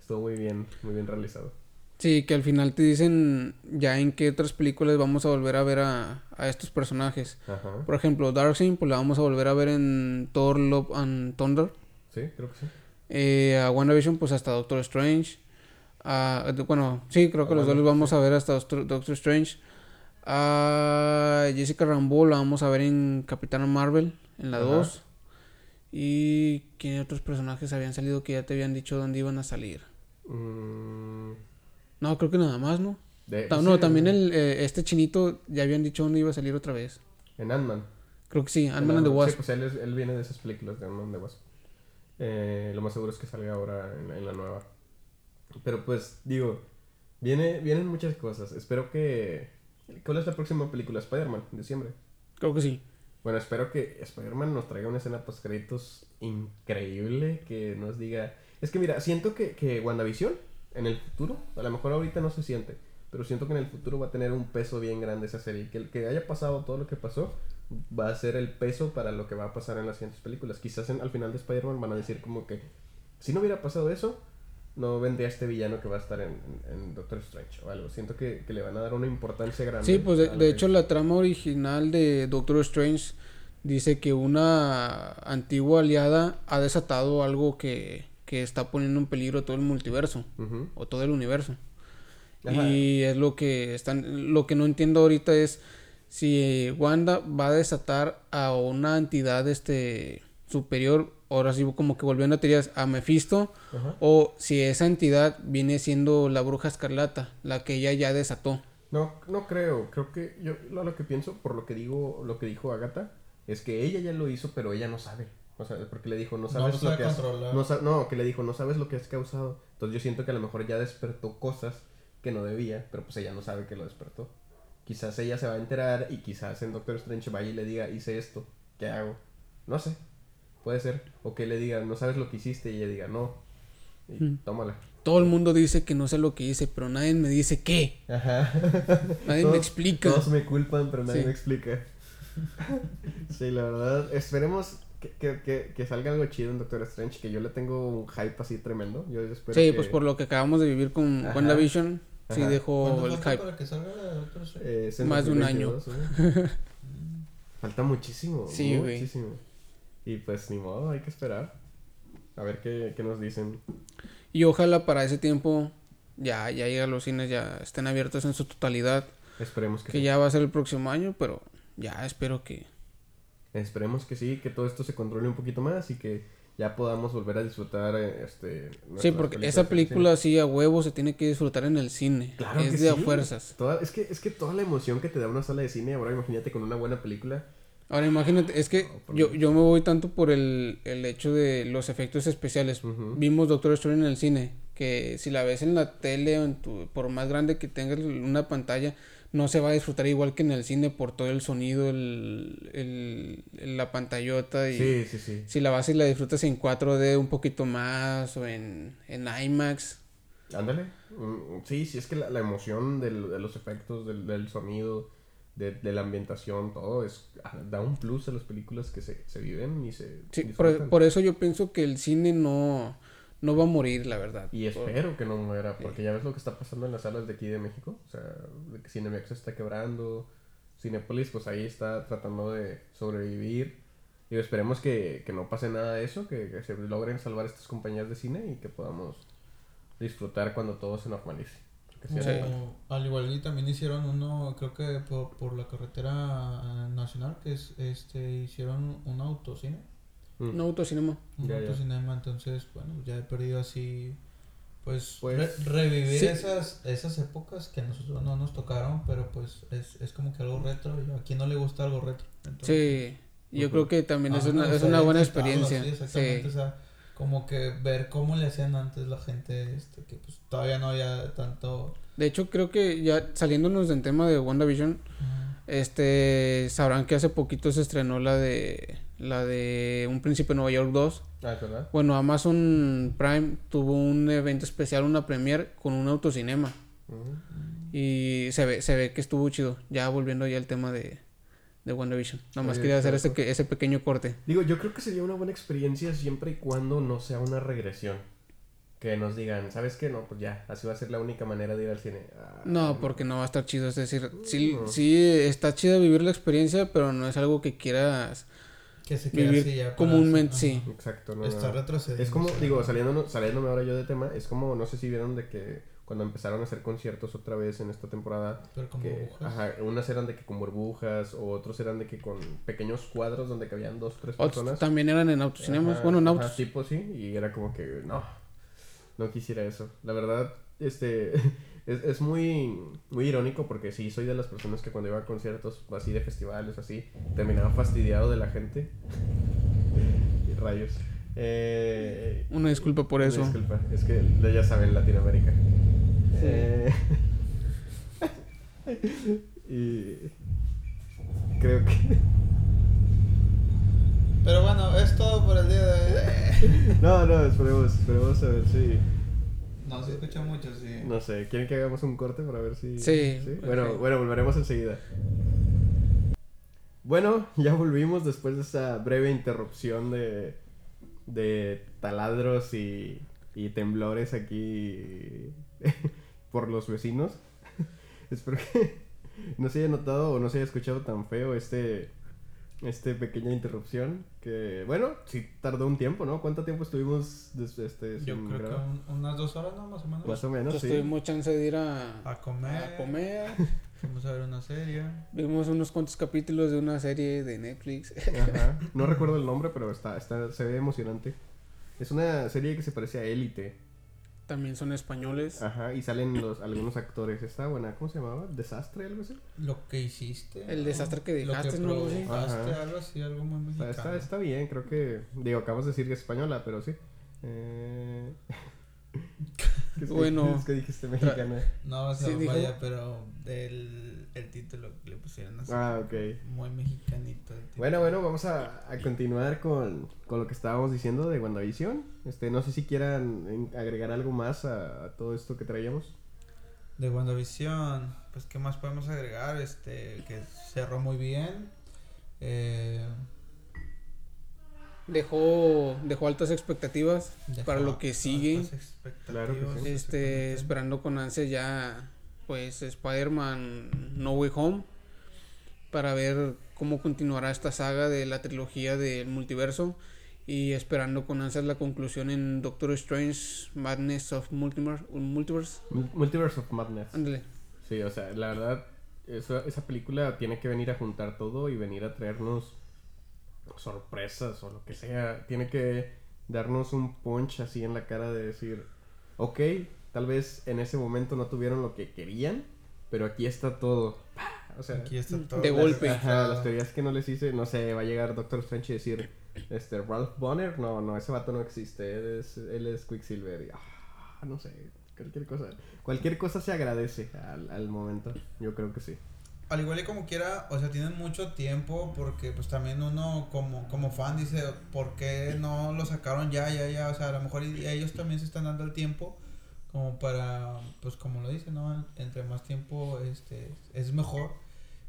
Estuvo muy bien, muy bien realizado. Sí, que al final te dicen ya en qué otras películas vamos a volver a ver a, a estos personajes. Por ejemplo, Darkseid, pues la vamos a volver a ver en Thor, Love and Thunder. Sí, creo que sí. Eh, a WandaVision, pues hasta Doctor Strange. bueno, sí, creo que los dos los vamos a ver hasta Doctor, Strange. A Jessica Rambo la vamos a ver en Capitana Marvel, en la 2. ¿Y quién otros personajes habían salido que ya te habían dicho dónde iban a salir? Mm. No, creo que nada más, ¿no? no, también el, eh, este chinito ya habían dicho dónde iba a salir otra vez. En Ant-Man. Creo que sí, Ant-Man and the Wasp. Sí, pues él, él, viene de esas películas de Ant-Man and the Wasp. Eh, lo más seguro es que salga ahora en, la nueva. Pero pues, digo, viene, vienen muchas cosas. Espero que... ¿Cuál es la próxima película? Spider-Man, diciembre. Creo que sí. Bueno, espero que Spider-Man nos traiga una escena post créditos increíble que nos diga... Es que mira, siento que, que WandaVision en el futuro, a lo mejor ahorita no se siente, pero siento que en el futuro va a tener un peso bien grande esa serie. Que que haya pasado todo lo que pasó va a ser el peso para lo que va a pasar en las siguientes películas. Quizás al final de Spider-Man van a decir como que si no hubiera pasado eso, no vendría este villano que va a estar en, Doctor Strange o algo. Siento que, le van a dar una importancia grande. Sí, pues de, hecho la trama original de Doctor Strange dice que una antigua aliada ha desatado algo que, que está poniendo en peligro todo el multiverso o todo el universo. Y es lo que están, lo que no entiendo ahorita es si Wanda va a desatar a una entidad este superior, ahora sí como que volviendo a teorías a Mephisto, o si esa entidad viene siendo la bruja escarlata, la que ella ya desató. No, no creo, creo que yo lo que pienso, por lo que digo, lo que dijo Agatha, es que ella ya lo hizo, pero ella no sabe. O sea, porque le dijo, no sabes lo que has, no, no, que le dijo, no sabes lo que has causado. Entonces yo siento que a lo mejor ya despertó cosas que no debía, pero pues ella no sabe que lo despertó. Quizás ella se va a enterar y quizás en Doctor Strange vaya y le diga, hice esto, ¿qué hago? No sé, puede ser. O que le diga, no sabes lo que hiciste y ella diga, no, y hmm. tómala. Todo el mundo dice que no sé lo que hice, pero nadie me dice qué. Ajá. Nadie me explica. Todos me culpan, pero nadie me explica. sí, la verdad, esperemos que, que, que, salga algo chido en Doctor Strange, que yo le tengo un hype así tremendo. Yo espero sí, pues por lo que acabamos de vivir con WandaVision, sí dejó el hype. Para que salga eh, Más de un año. Falta muchísimo. Sí, muchísimo. Y pues ni modo, hay que esperar. A ver qué, qué nos dicen. Y ojalá para ese tiempo ya, ya llega los cines, ya estén abiertos en su totalidad. Esperemos que, que ya va a ser el próximo año, pero ya espero que Esperemos que sí, que todo esto se controle un poquito más y que ya podamos volver a disfrutar eh, este sí porque esa película así a huevo se tiene que disfrutar en el cine. Claro es de a fuerzas. Toda, es que es que toda la emoción que te da una sala de cine ahora imagínate con una buena película. Ahora imagínate es que yo, yo me voy tanto por el, el hecho de los efectos especiales. Vimos Doctor Strange en el cine que si la ves en la tele o en tu, por más grande que tengas una pantalla no se va a disfrutar igual que en el cine por todo el sonido, el, el, la pantallota. Y sí, sí, sí. Si la vas y la disfrutas en 4D un poquito más o en, en IMAX. Ándale. Mm, sí, sí, es que la, emoción de los efectos, del, del sonido, de, de, la ambientación, todo, es ah, da un plus a las películas que se, se viven y se... Sí, por, por, eso yo pienso que el cine no no va a morir, la verdad. Y espero que no muera, porque ya ves lo que está pasando en las salas de aquí de México. O sea, que Cinemex está quebrando. Cinepolis, pues ahí está tratando de sobrevivir. Y esperemos que, no pase nada de eso, que, se logren salvar estas compañías de cine y que podamos disfrutar cuando todo se normalice. Al igual y también hicieron uno, creo que por, por la carretera nacional, que es este hicieron un autocine Mm. Un autocinema. Un autocinema, entonces, bueno, ya he perdido así, pues, pues revivir esas, esas épocas que a nosotros no nos tocaron, pero pues es, es como que algo retro, y a quien no le gusta algo retro. sí, yo creo que también es, una, es una buena experiencia. Sí, exactamente, o sea, como que ver cómo le hacían antes la gente, este, que pues todavía no había tanto... De hecho, creo que ya saliéndonos del tema de WandaVision, este, sabrán que hace poquito se estrenó la de la de Un Príncipe de Nueva York 2. Ah, ¿verdad? Bueno, Amazon Prime tuvo un evento especial, una premiere con un autocinema. Y se ve, se ve que estuvo chido. Ya volviendo ya al tema de, de WandaVision. Nada más quería hacer ese, ese pequeño corte. Digo, yo creo que sería una buena experiencia siempre y cuando no sea una regresión. Que nos digan, ¿sabes qué? No, pues ya, así va a ser la única manera de ir al cine. Ah, no, porque no va a estar chido. Es decir, sí, sí está chido vivir la experiencia, pero no es algo que quieras que se queda así ya comúnmente, sí. Exacto. No, Está retrocediendo. Es como, digo, saliéndome, saliéndome ahora yo de tema, es como, no sé si vieron de que cuando empezaron a hacer conciertos otra vez en esta temporada. Pero con que, burbujas. Ajá, unas eran de que con burbujas, o otros eran de que con pequeños cuadros donde cabían dos, tres personas. también eran en autocinemas, bueno, en autos. tipo sí, y era como que, no, no quisiera eso. La verdad, este, es, es muy, muy irónico porque sí, soy de las personas que cuando iba a conciertos así de festivales, así, terminaba fastidiado de la gente. Rayos. Eh, una disculpa por eso. disculpa, es que ya saben Latinoamérica. Sí. Eh, y creo que... Pero bueno, es todo por el día de hoy. no, no, esperemos, esperemos a ver si... No, se escucha mucho, sí. No sé, ¿quieren que hagamos un corte para ver si... Sí. Bueno, bueno, volveremos enseguida. Bueno, ya volvimos después de esa breve interrupción de, de taladros y, y temblores aquí por los vecinos. Espero que no se haya notado o no se haya escuchado tan feo este este pequeña interrupción que bueno sí tardó un tiempo no cuánto tiempo estuvimos este yo creo que unas dos horas no más o menos. Más o menos pues tuvimos chance de ir a, a comer. a comer. Fuimos a ver una serie. Vimos unos cuantos capítulos de una serie de Netflix. Ajá. no recuerdo el nombre pero está está se ve emocionante. Es una serie que se parece a Élite también son españoles. Ajá, y salen los, algunos actores. Está buena, ¿cómo se llamaba? ¿Desastre, algo así? Lo que hiciste. El desastre que dejaste, ¿no? Algo así, algo muy mexicano. Está, está, bien, creo que. Digo, acabas de decir que es española, pero sí. Eh. ¿Qué bueno. Es que dijiste mexicana. No, o sea, vaya, pero el, el título le pusieron así. Ah, ok. Muy mexicanito. Bueno, bueno, vamos a, a continuar con, con, lo que estábamos diciendo de WandaVision. Este, no sé si quieran agregar algo más a, a todo esto que traíamos. De WandaVision, pues, ¿qué más podemos agregar? Este, que cerró muy bien. Eh dejó dejó altas expectativas para lo que sigue. Claro Este, esperando con ansia ya pues Spider-Man No Way Home para ver cómo continuará esta saga de la trilogía del multiverso y esperando con ansias la conclusión en Doctor Strange Madness of Multiverse. Multiverse, Multiverse of Madness. Ándale. Sí, o sea, la verdad, esa película tiene que venir a juntar todo y venir a traernos sorpresas o lo que sea. Tiene que darnos un punch así en la cara de decir, ok, tal vez en ese momento no tuvieron lo que querían, pero aquí está todo. O sea, aquí está todo. De golpe. Ajá, las teorías que no les hice, no sé, va a llegar Doctor Strange y decir, este, Ralph Bonner, no, no, ese vato no existe, él es, él es Quicksilver. Y, ah, no sé, cualquier cosa. Cualquier cosa se agradece al, al momento, yo creo que sí al igual y como quiera, o sea, tienen mucho tiempo porque pues también uno como, como fan dice, ¿por qué no lo sacaron ya, ya, ya? O sea, a lo mejor ellos también se están dando el tiempo como para, pues como lo dicen, ¿no? Entre más tiempo este, es mejor.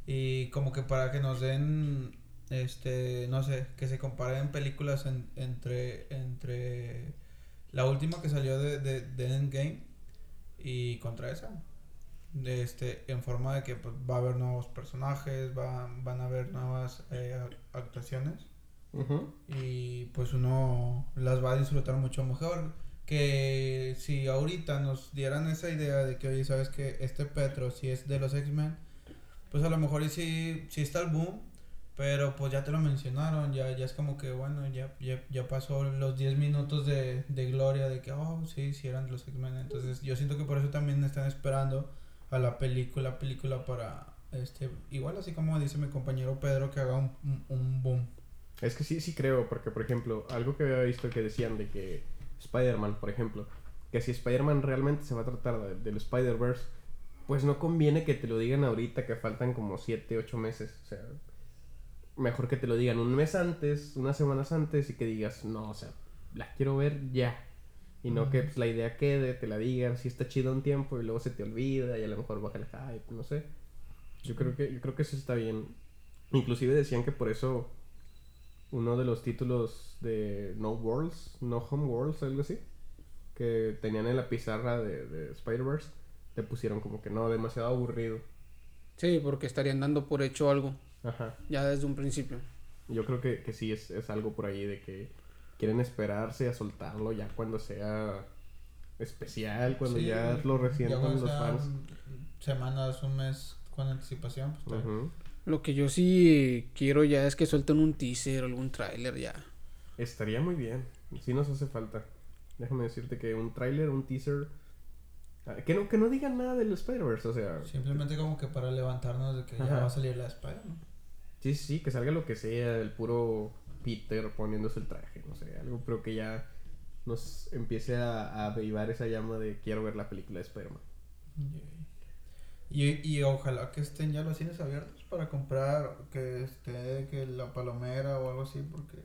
Y como que para que nos den, este, no sé, que se comparen películas entre, entre la última que salió de, de, de Endgame y contra esa de este en forma de que pues, va a haber nuevos personajes va, van a haber nuevas eh, actuaciones. Y pues uno las va a disfrutar mucho mejor. Que si ahorita nos dieran esa idea de que oye sabes que este Petro si es de los X-Men pues a lo mejor y si, si está el boom pero pues ya te lo mencionaron, ya, ya es como que bueno, ya, ya, ya pasó los 10 minutos de, de gloria de que, oh, sí, sí eran de los X-Men. Entonces yo siento que por eso también están esperando a la película, película para, este, igual así como dice mi compañero Pedro, que haga un, un, boom. Es que sí, sí creo, porque por ejemplo, algo que había visto que decían de que Spider-Man, por ejemplo, que si Spider-Man realmente se va a tratar de, del Spider-Verse, pues no conviene que te lo digan ahorita que faltan como 7, 8 meses. O sea, mejor que te lo digan un mes antes, unas semanas antes y que digas, no, o sea, la quiero ver ya. Y no que pues, la idea quede, te la digan, si está chido un tiempo y luego se te olvida y a lo mejor baja el hype, no sé. Yo creo que, yo creo que eso está bien. Inclusive decían que por eso uno de los títulos de No Worlds, No Home Worlds, algo así, que tenían en la pizarra de, de Spider-Verse, le pusieron como que no, demasiado aburrido. Sí, porque estarían dando por hecho algo. Ajá. Ya desde un principio. Yo creo que, que sí es, es algo por ahí de que quieren esperarse a soltarlo ya cuando sea especial, cuando ya lo resientan los fans. Semanas, un mes con anticipación. Pues, Lo que yo sí quiero ya es que suelten un teaser o algún tráiler ya. Estaría muy bien. Sí nos hace falta. Déjame decirte que un tráiler, un teaser... Ah, que no, que no digan nada del Spider-Verse, o sea... Simplemente como que para levantarnos de que ya va a salir la Spider-Man. Sí, sí, que salga lo que sea, el puro Peter poniéndose el traje, no sé, algo pero que ya nos empiece a, avivar esa llama de quiero ver la película de Spider-Man. Y, y ojalá que estén ya los cines abiertos para comprar, que esté que la palomera o algo así, porque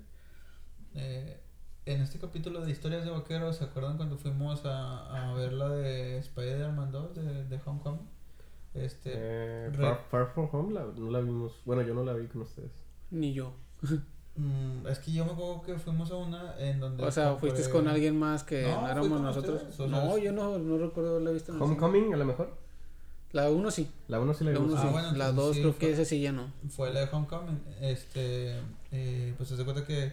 eh, en este capítulo de historias de vaqueros, ¿se acuerdan cuando fuimos a, a ver la de Spider-Man 2 de, de Homecoming? Este, eh, Far, From Home no la vimos. Bueno, yo no la vi con ustedes. Ni yo. Mm, es que yo me acuerdo que fuimos a una en donde. O sea, fuiste con alguien más que no, éramos nosotros. no, yo no, no recuerdo haberla visto. En Homecoming, a lo mejor. La 1 sí. La 1 sí la vimos. Ah, bueno, la 2 creo que esa sí ya no. Fue la de Homecoming. Este. Eh, pues se da cuenta que.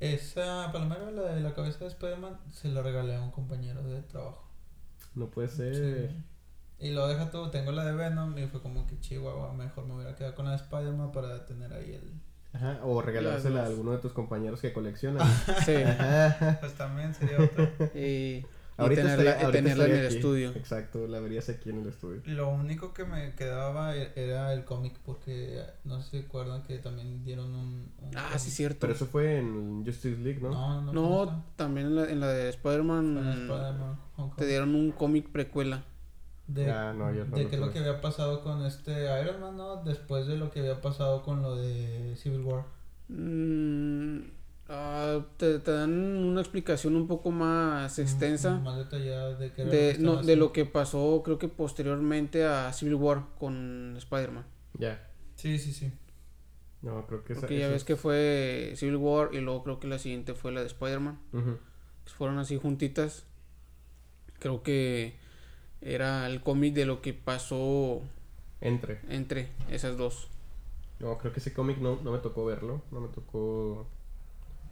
Esa palomera, la de la cabeza de Spider-Man, se la regalé a un compañero de trabajo. No puede ser. Y lo deja todo, tengo la de Venom y fue como que chihuahua, mejor me hubiera quedado con la de Spider-Man para tener ahí el... Ajá, o regalársela a alguno de tus compañeros que coleccionan. sí. Pues también sería otra. Y, ahorita tenerla, tenerla en el estudio. Exacto, la verías aquí en el estudio. Lo único que me quedaba e, era el cómic porque no sé si recuerdan que también dieron un... ah, sí, cierto. Pero eso fue en Justice League, ¿no? No, no. No, también en la, en la de Spider-Man te dieron un cómic precuela de, ah, de qué es lo que había pasado con este Iron Man, ¿no? Después de lo que había pasado con lo de Civil War. Mm, ah, te, dan una explicación un poco más extensa. más detallada de, de, no, de lo que pasó, creo que posteriormente a Civil War con Spider-Man. Ya. Sí, sí, sí. No, creo que Porque ya ves que fue Civil War y luego creo que la siguiente fue la de Spider-Man. Fueron así juntitas. Creo que era el cómic de lo que pasó entre entre esas dos. No, creo que ese cómic no, no me tocó verlo, no me tocó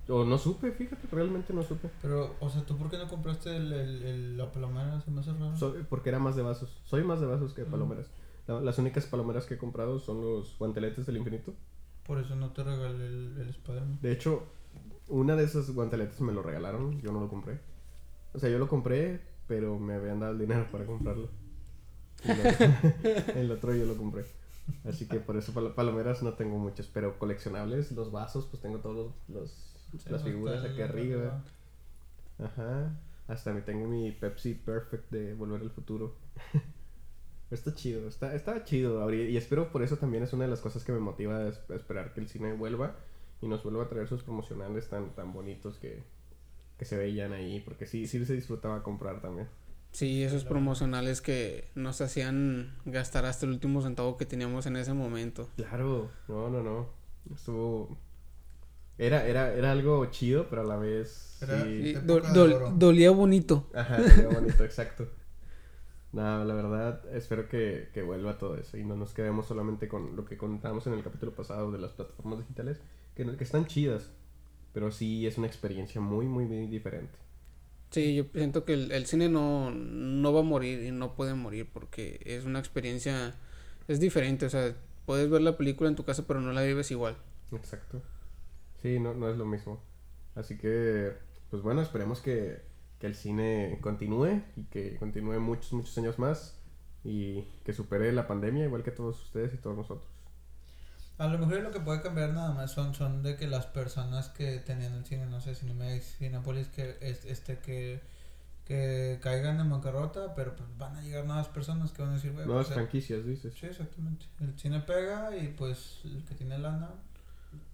o no supe, fíjate, realmente no supe. Pero, o sea, ¿tú por qué no compraste el, el, la palomera? Se me hace raro. porque era más de vasos. Soy más de vasos que de palomeras. las únicas palomeras que he comprado son los guanteletes del infinito. Por eso no te regalé el, el Spider-Man. De hecho, una de esas guanteletes me lo regalaron, yo no lo compré. O sea, yo lo compré, pero me habían dado el dinero para comprarlo. el otro yo lo compré. Así que por eso palomeras no tengo muchas, pero coleccionables, los vasos, pues tengo todos los, las figuras aquí arriba. Ajá. Hasta me tengo mi Pepsi Perfect de Volver al Futuro. está chido, está, está chido. Y espero por eso también es una de las cosas que me motiva a esperar que el cine vuelva y nos vuelva a traer sus promocionales tan, tan bonitos que, que se veían ahí, porque sí, sí se disfrutaba comprar también. Sí, esos promocionales que nos hacían gastar hasta el último centavo que teníamos en ese momento. Claro, no, no, no. Estuvo. Era, era, era algo chido, pero a la vez. dolía bonito. Ajá, dolía bonito, exacto. Nada, la verdad, espero que, que vuelva todo eso y no nos quedemos solamente con lo que contábamos en el capítulo pasado de las plataformas digitales, que, que están chidas, pero sí es una experiencia muy, muy, muy diferente. Sí, yo siento que el, cine no, no va a morir y no puede morir porque es una experiencia, es diferente, o sea, puedes ver la película en tu casa pero no la vives igual. Exacto. Sí, no, no es lo mismo. Así que, pues bueno, esperemos que, que el cine continúe y que continúe muchos, muchos años más y que supere la pandemia igual que todos ustedes y todos nosotros. A lo mejor lo que puede cambiar nada más son, son de que las personas que tenían el cine, no sé, Cinemex, Cinepolis, que este que, que caigan en bancarrota, pero pues van a llegar nuevas personas que van a decir, güey. Nuevas pues, franquicias, dices. Sí, exactamente. El cine pega y pues el que tiene lana,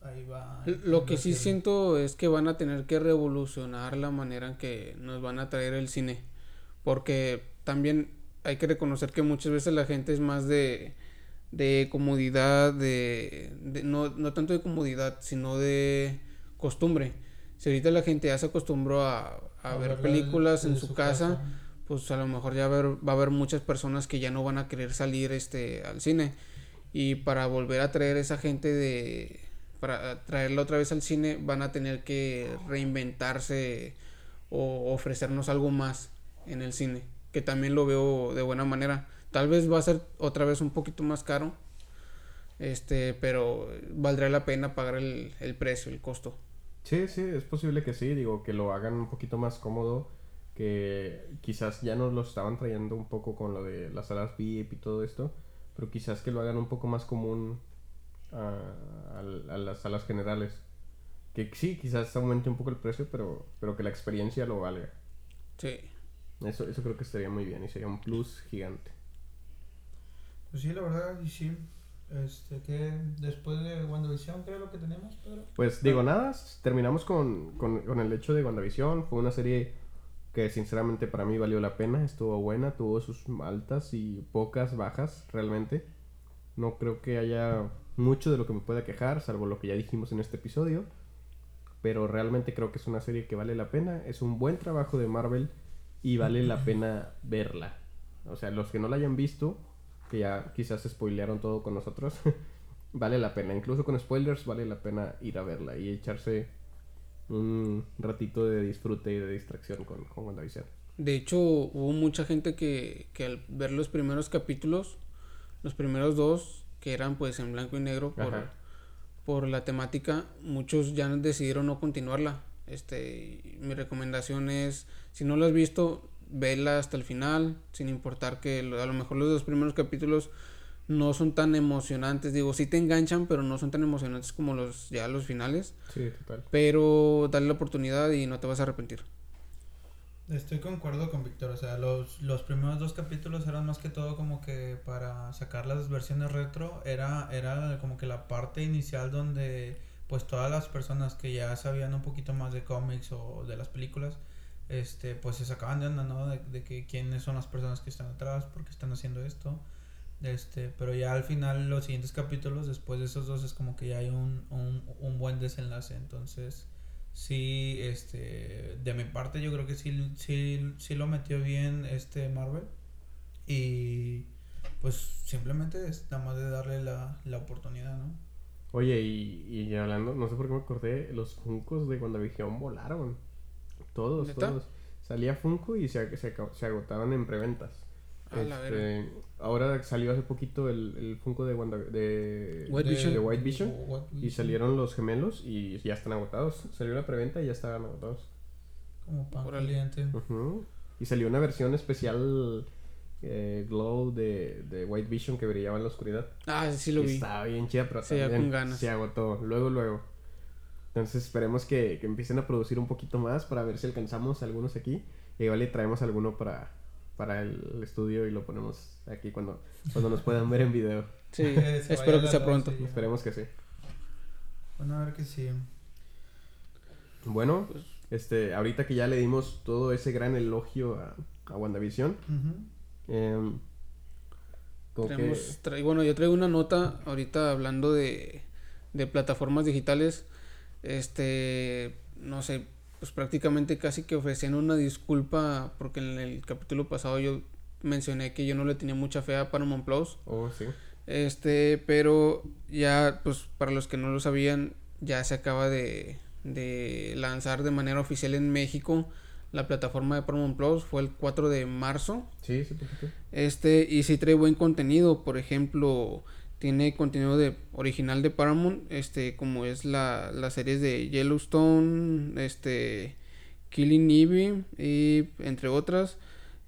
ahí va. Lo que sí siento es que van a tener que revolucionar la manera en que nos van a traer el cine. Porque también hay que reconocer que muchas veces la gente es más de de comodidad, de, no, no, tanto de comodidad, sino de costumbre. Si ahorita la gente ya se acostumbró a, a, ver películas en, su, casa, pues a lo mejor ya haber, va a haber muchas personas que ya no van a querer salir este al cine. Y para volver a traer esa gente de para traerla otra vez al cine van a tener que reinventarse o ofrecernos algo más en el cine, que también lo veo de buena manera Tal vez va a ser otra vez un poquito más caro. Este, pero valdrá la pena pagar el, el precio, el costo. Sí, sí, es posible que sí, digo, que lo hagan un poquito más cómodo, que quizás ya nos lo estaban trayendo un poco con lo de las salas VIP y todo esto, pero quizás que lo hagan un poco más común a, a, las salas generales, que sí, quizás aumente un poco el precio, pero, pero que la experiencia lo valga. Sí. Eso, eso creo que estaría muy bien y sería un plus gigante. Pues sí, la verdad, y sí. Este, que después de WandaVision, creo lo que tenemos, Pedro. Pues digo, nada, terminamos con, con, con el hecho de WandaVision. Fue una serie que sinceramente para mí valió la pena, estuvo buena, tuvo sus altas y pocas bajas realmente. No creo que haya mucho de lo que me pueda quejar, salvo lo que ya dijimos en este episodio. Pero realmente creo que es una serie que vale la pena, es un buen trabajo de Marvel y vale la pena verla. O sea, los que no la hayan visto, que ya quizás spoilearon todo con nosotros, vale la pena. Incluso con spoilers vale la pena ir a verla y echarse un ratito de disfrute y de distracción con, con WandaVision. De hecho, hubo mucha gente que, que al ver los primeros capítulos, los primeros dos, que eran pues en blanco y negro por, por la temática, muchos ya decidieron no continuarla. Este, mi recomendación es, si no lo has visto, vela hasta el final, sin importar que a lo mejor los dos primeros capítulos no son tan emocionantes, digo, sí te enganchan, pero no son tan emocionantes como los ya los finales. Sí, total. Pero dale la oportunidad y no te vas a arrepentir. Estoy concuerdo con Víctor, o sea, los, los primeros dos capítulos eran más que todo como que para sacar las versiones retro, era, era como que la parte inicial donde pues todas las personas que ya sabían un poquito más de cómics o de las películas, este, pues se sacaban de onda, ¿no? De, que quiénes son las personas que están atrás, por qué están haciendo esto. Este, pero ya al final, los siguientes capítulos, después de esos dos, es como que ya hay un, un, un buen desenlace. Entonces, sí, este, de mi parte, yo creo que sí, sí, sí lo metió bien este Marvel. Y pues simplemente es nada más de darle la, la oportunidad, ¿no? Oye, y, y hablando, no sé por qué me acordé, los Funcos de WandaVision volaron. Todos, todos. Salía Funko y se, se, se agotaban en preventas. Este, ahora salió hace poquito el, el Funko de, Wanda, de, White Vision, de White Vision y salieron los gemelos y ya están agotados. Salió la preventa y ya estaban agotados. Como pan caliente. Y salió una versión especial eh, Glow de, de, White Vision que brillaba en la oscuridad. Ah, sí lo vi. Estaba bien chida, pero también se agotó. Luego, luego. Entonces esperemos que, que, empiecen a producir un poquito más para ver si alcanzamos algunos aquí. Y igual le traemos alguno para, para el estudio y lo ponemos aquí cuando, cuando nos puedan ver en video. Sí, espero que sea pronto. Esperemos que sí. Bueno, a ver que sí. Bueno, pues, este, ahorita que ya le dimos todo ese gran elogio a, a WandaVision, eh, bueno, yo traigo una nota ahorita hablando de, de plataformas digitales este, no sé, pues prácticamente casi que ofrecían una disculpa porque en el capítulo pasado yo mencioné que yo no le tenía mucha fe a Paramount Plus. Oh, sí. Este, pero ya, pues para los que no lo sabían, ya se acaba de, de lanzar de manera oficial en México la plataforma de Paramount Plus. Fue el 4 de marzo. Sí, sí, Este, y sí trae buen contenido. Por ejemplo, tiene contenido de original de Paramount, este, como es la, las series de Yellowstone, este, Killing Eve y entre otras.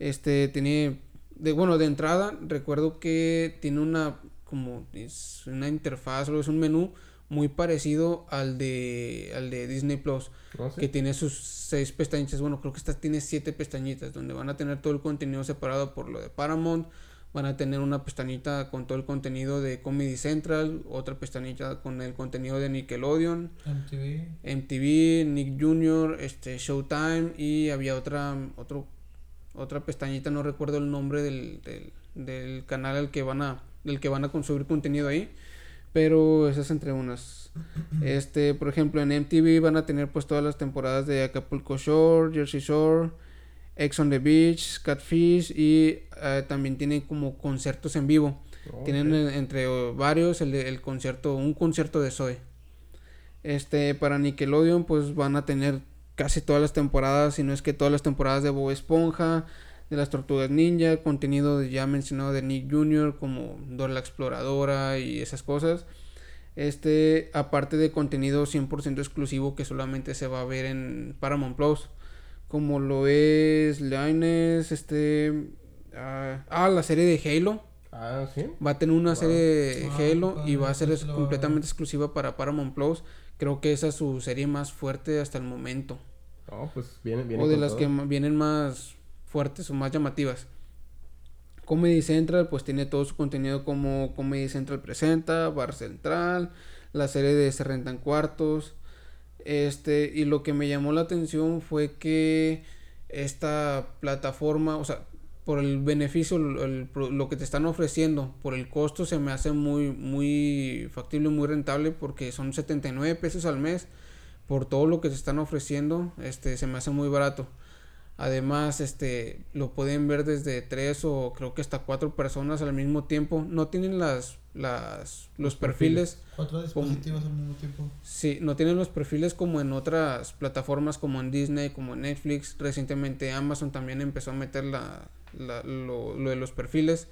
Este, tiene, de, bueno, de entrada recuerdo que tiene una, como, es una interfaz o es un menú muy parecido al de, al de Disney Plus, ¿Ah, que tiene sus seis pestañitas, bueno, creo que esta tiene siete pestañitas, donde van a tener todo el contenido separado por lo de Paramount, van a tener una pestañita con todo el contenido de Comedy Central, otra pestañita con el contenido de Nickelodeon, MTV, MTV, Nick Jr., este Showtime y había otra otro otra pestañita, no recuerdo el nombre del, del, del canal al que van a del que van a consumir contenido ahí, pero esas entre unas. Este, por ejemplo, en MTV van a tener pues todas las temporadas de Acapulco Shore, Jersey Shore, Ex on the Beach, Catfish y eh, también tienen como conciertos en vivo. Tienen entre varios el, el, concierto, un concierto de Zoe. Este, para Nickelodeon pues van a tener casi todas las temporadas, si no es que todas las temporadas de Bob Esponja, de las Tortugas Ninja, contenido ya mencionado de Nick Jr. como Dora la Exploradora y esas cosas. Este, aparte de contenido 100% exclusivo que solamente se va a ver en Paramount Plus como lo es Lines, este... ah, ah la serie de Halo. Ah, sí. Va a tener una serie de Halo y va a ser completamente exclusiva para Paramount Plus, Creo que esa es su serie más fuerte hasta el momento. Oh, pues viene, viene O de las que vienen más fuertes o más llamativas. Comedy Central pues tiene todo su contenido como Comedy Central presenta, Bar Central, la serie de Se rentan cuartos. Este, y lo que me llamó la atención fue que esta plataforma, o sea, por el beneficio, lo que te están ofreciendo, por el costo se me hace muy, muy factible, muy rentable porque son 79 pesos al mes por todo lo que te están ofreciendo, este, se me hace muy barato. Además, este, lo pueden ver desde tres o creo que hasta cuatro personas al mismo tiempo. No tienen las, las, los, perfiles. Cuatro dispositivos al mismo tiempo. Sí, no tienen los perfiles como en otras plataformas como en Disney, como en Netflix. Recientemente Amazon también empezó a meter la, la, lo, lo de los perfiles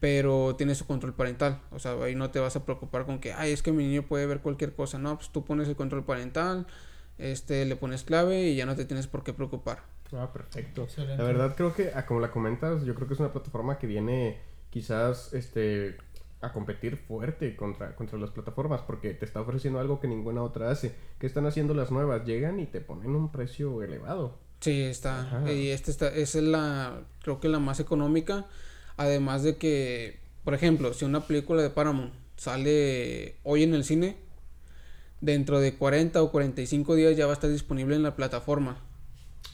pero tiene su control parental. O sea, ahí no te vas a preocupar con que, ay, es que mi niño puede ver cualquier cosa. No, pues tú pones el control parental, este, le pones clave y ya no te tienes por qué preocupar. Ah, perfecto. La verdad creo que, ah, como la comentas, yo creo que es una plataforma que viene quizás, este, a competir fuerte contra, contra las plataformas porque te está ofreciendo algo que ninguna otra hace. ¿Qué están haciendo las nuevas? Llegan y te ponen un precio elevado. Sí, está. Y esta está, es la, creo que la más económica. Además de que, por ejemplo, si una película de Paramount sale hoy en el cine, dentro de 40 o 45 días ya va a estar disponible en la plataforma.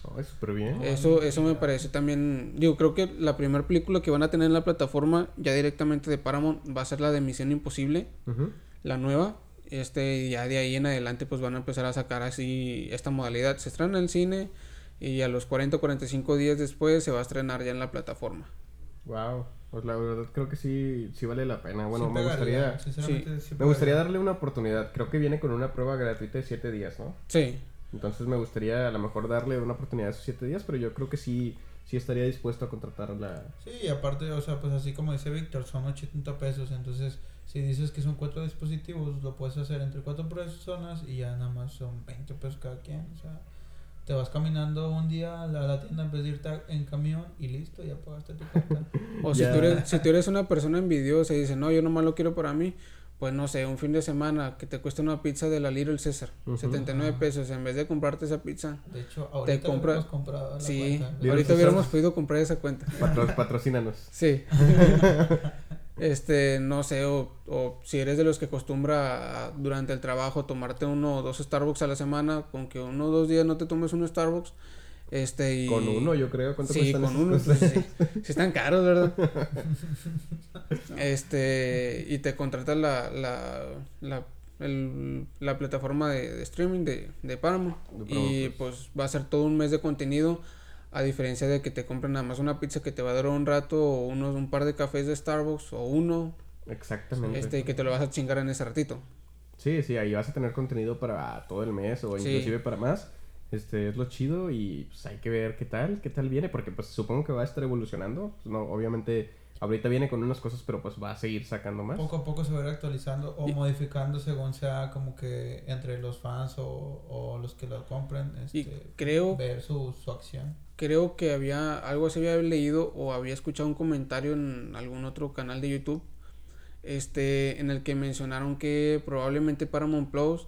Oh, es súper bien. Eso, eso me parece también. Digo, creo que la primera película que van a tener en la plataforma, ya directamente de Paramount, va a ser la de Misión Imposible, la nueva. Este, ya de ahí en adelante, pues van a empezar a sacar así esta modalidad. Se estrena en el cine y a los 40 o 45 días después se va a estrenar ya en la plataforma. Wow. Pues la verdad creo que sí, sí vale la pena. Bueno, me gustaría, me gustaría darle una oportunidad. Creo que viene con una prueba gratuita de 7 días, ¿no? Sí. Entonces me gustaría a lo mejor darle una oportunidad de esos 7 días, pero yo creo que sí, sí estaría dispuesto a contratarla. Sí, aparte, o sea, pues así como dice Víctor, son 80 pesos. Entonces, si dices que son cuatro dispositivos, lo puedes hacer entre cuatro personas y ya nada más son 20 pesos cada quien. O sea, te vas caminando un día a la, tienda en vez de irte en camión y listo, ya pagaste tu cuenta. o si, tú eres, si tú eres una persona envidiosa y dices, no, yo nomás lo quiero para mí, pues no sé, un fin de semana que te cuesta una pizza de la Little César, 79 pesos, en vez de comprarte esa pizza, de hecho, ahorita te compras. comprado la sí, ahorita hubiéramos podido comprar esa cuenta. patrocínanos. Sí. este, no sé, o, o, si eres de los que acostumbra durante el trabajo tomarte uno o dos Starbucks a la semana, con que uno o dos días no te tomes un Starbucks, este y... Con uno, yo creo. ¿Cuánto sí, con uno. Pues, sí. están caros, ¿verdad? este, y te contratas la, la, la, el, la plataforma de, streaming de, de Paramount. y pues va a ser todo un mes de contenido a diferencia de que te compren nada más una pizza que te va a durar un rato o unos, un par de cafés de Starbucks o uno. Exactamente. Este, que te lo vas a chingar en ese ratito. Sí, sí, ahí vas a tener contenido para todo el mes o inclusive para más. Este es lo chido y pues hay que ver qué tal, qué tal viene, porque pues supongo que va a estar evolucionando. Pues, no, obviamente ahorita viene con unas cosas, pero pues va a seguir sacando más. Poco a poco se va a ir actualizando o modificando según sea como que entre los fans o, o los que lo compren, este, creo, ver su, su acción creo que había algo así había leído o había escuchado un comentario en algún otro canal de YouTube este en el que mencionaron que probablemente Paramount Plus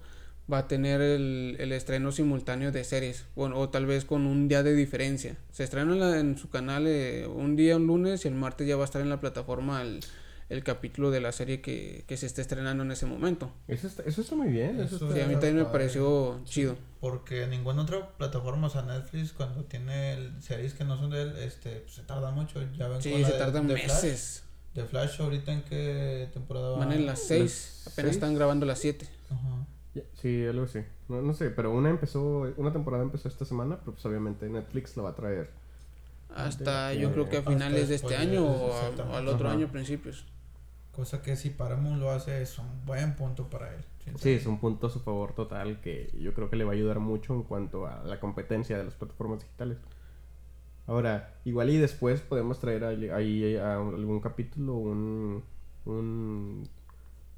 va a tener el, el estreno simultáneo de series bueno, o tal vez con un día de diferencia se estrena en, su canal eh, un día un lunes y el martes ya va a estar en la plataforma el, el capítulo de la serie que, que se está estrenando en ese momento. Eso está, eso está muy bien. Eso sí, a mí también me pareció chido. Porque ninguna otra plataforma, o sea, Netflix, cuando tiene series que no son de él, este, pues, se tarda mucho. Ya ven sí, se tardan meses. de Flash, ahorita en qué temporada van. en las 6, apenas están grabando las 7. Ajá. Sí, algo así. No, no sé, pero una empezó, una temporada empezó esta semana, pero pues obviamente Netflix la va a traer. Hasta yo creo que a finales de este año o, al otro año, principios. Cosa que si Paramount lo hace es un buen punto para él. Sí, es un punto a su favor total que yo creo que le va a ayudar mucho en cuanto a la competencia de las plataformas digitales. Ahora, igual y después podemos traer ahí algún capítulo, un, un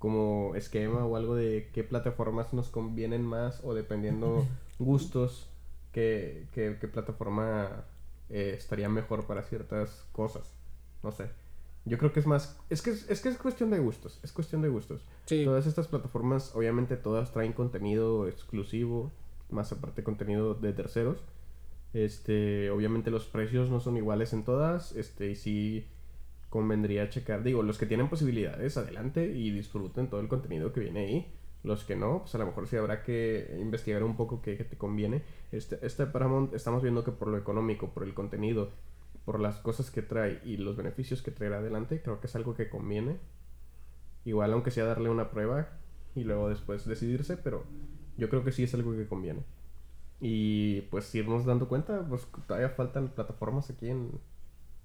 como esquema o algo de qué plataformas nos convienen más o dependiendo gustos, qué, qué, plataforma eh, estaría mejor para ciertas cosas. No sé. Yo creo que es más, es que es, que es cuestión de gustos, es cuestión de gustos. Todas estas plataformas, obviamente todas traen contenido exclusivo, más aparte contenido de terceros. Este, obviamente los precios no son iguales en todas, este, y sí convendría checar, digo, los que tienen posibilidades, adelante y disfruten todo el contenido que viene ahí. Los que no, pues a lo mejor sí habrá que investigar un poco qué, te conviene. Este, este Paramount estamos viendo que por lo económico, por el contenido, por las cosas que trae y los beneficios que traerá adelante, creo que es algo que conviene. Igual aunque sea darle una prueba y luego después decidirse, pero yo creo que sí es algo que conviene. Y pues irnos dando cuenta, pues todavía faltan plataformas aquí en,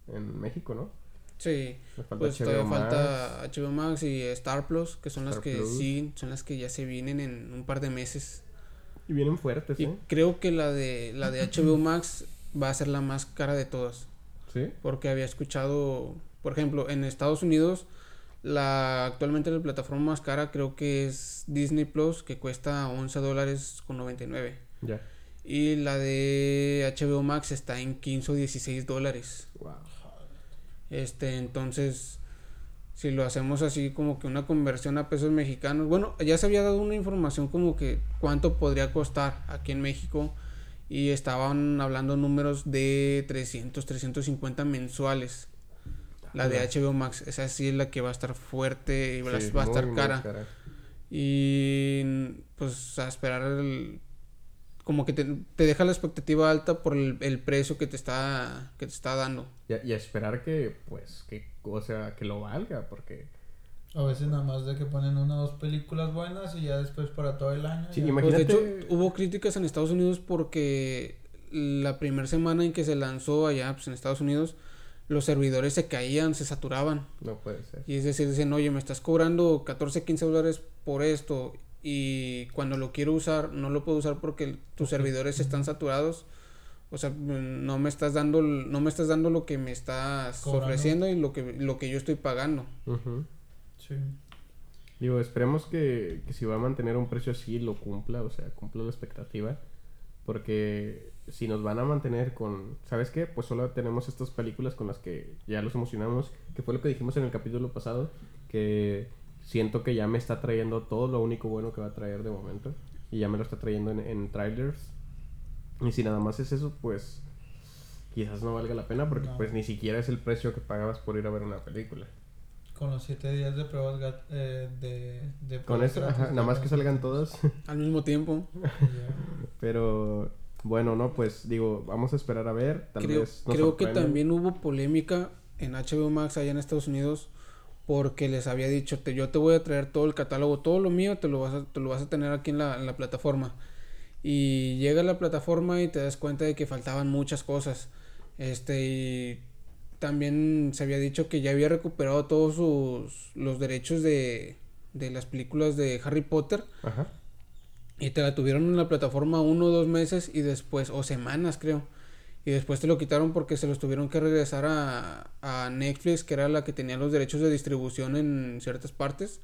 en México, ¿no? Sí, pues todavía falta HBO Max y Star Plus, que son las que sí, son las que ya se vienen en un par de meses. Y vienen fuertes, y ¿eh? creo que la de la de HBO Max va a ser la más cara de todas. Sí. Porque había escuchado, por ejemplo, en Estados Unidos la actualmente la plataforma más cara creo que es Disney Plus, que cuesta 11 dólares con 99. Ya. Y la de HBO Max está en 15 o 16 dólares. Wow. Este, entonces, si lo hacemos así como que una conversión a pesos mexicanos, bueno, ya se había dado una información como que cuánto podría costar aquí en México y estaban hablando números de 300, 350 mensuales. La de HBO Max, esa sí es la que va a estar fuerte y va, a estar cara. cara. Y pues a esperar el, como que te, deja la expectativa alta por el, precio que te está que te está dando. Y, esperar que, pues, que, o sea, que lo valga, porque... A veces nada más de que ponen una o dos películas buenas y ya después para todo el año. Sí, imagínate... Pues, de hecho, hubo críticas en Estados Unidos porque la primera semana en que se lanzó allá, pues en Estados Unidos, los servidores se caían, se saturaban. No puede ser. Y es decir, dicen, oye, me estás cobrando 14, 15 dólares por esto y cuando lo quiero usar no lo puedo usar porque tus servidores están saturados. O sea, no me estás dando no me estás dando lo que me estás ofreciendo y lo que lo que yo estoy pagando. Sí. Digo, esperemos que, que si va a mantener un precio así lo cumpla, o sea, cumpla la expectativa. Porque si nos van a mantener con, ¿sabes qué? Pues solo tenemos estas películas con las que ya los emocionamos, que fue lo que dijimos en el capítulo pasado, que siento que ya me está trayendo todo lo único bueno que va a traer de momento. Y ya me lo está trayendo en, trailers. Y si nada más es eso, pues quizás no valga la pena porque pues ni siquiera es el precio que pagabas por ir a ver una película. Con los 7 días de pruebas eh, de, Con eso, nada más que salgan todas. Al mismo tiempo. Pero bueno, no, pues digo, vamos a esperar a ver. Tal creo, vez creo que también hubo polémica en HBO Max allá en Estados Unidos porque les había dicho, te, yo te voy a traer todo el catálogo, todo lo mío te lo vas a, te lo vas a tener aquí en la, en la plataforma. Y llega a la plataforma y te das cuenta de que faltaban muchas cosas. Este, y también se había dicho que ya había recuperado todos sus, los derechos de, de las películas de Harry Potter. Ajá. Y te la tuvieron en la plataforma uno o dos meses y después, o semanas creo y después te lo quitaron porque se los tuvieron que regresar a, a Netflix, que era la que tenía los derechos de distribución en ciertas partes.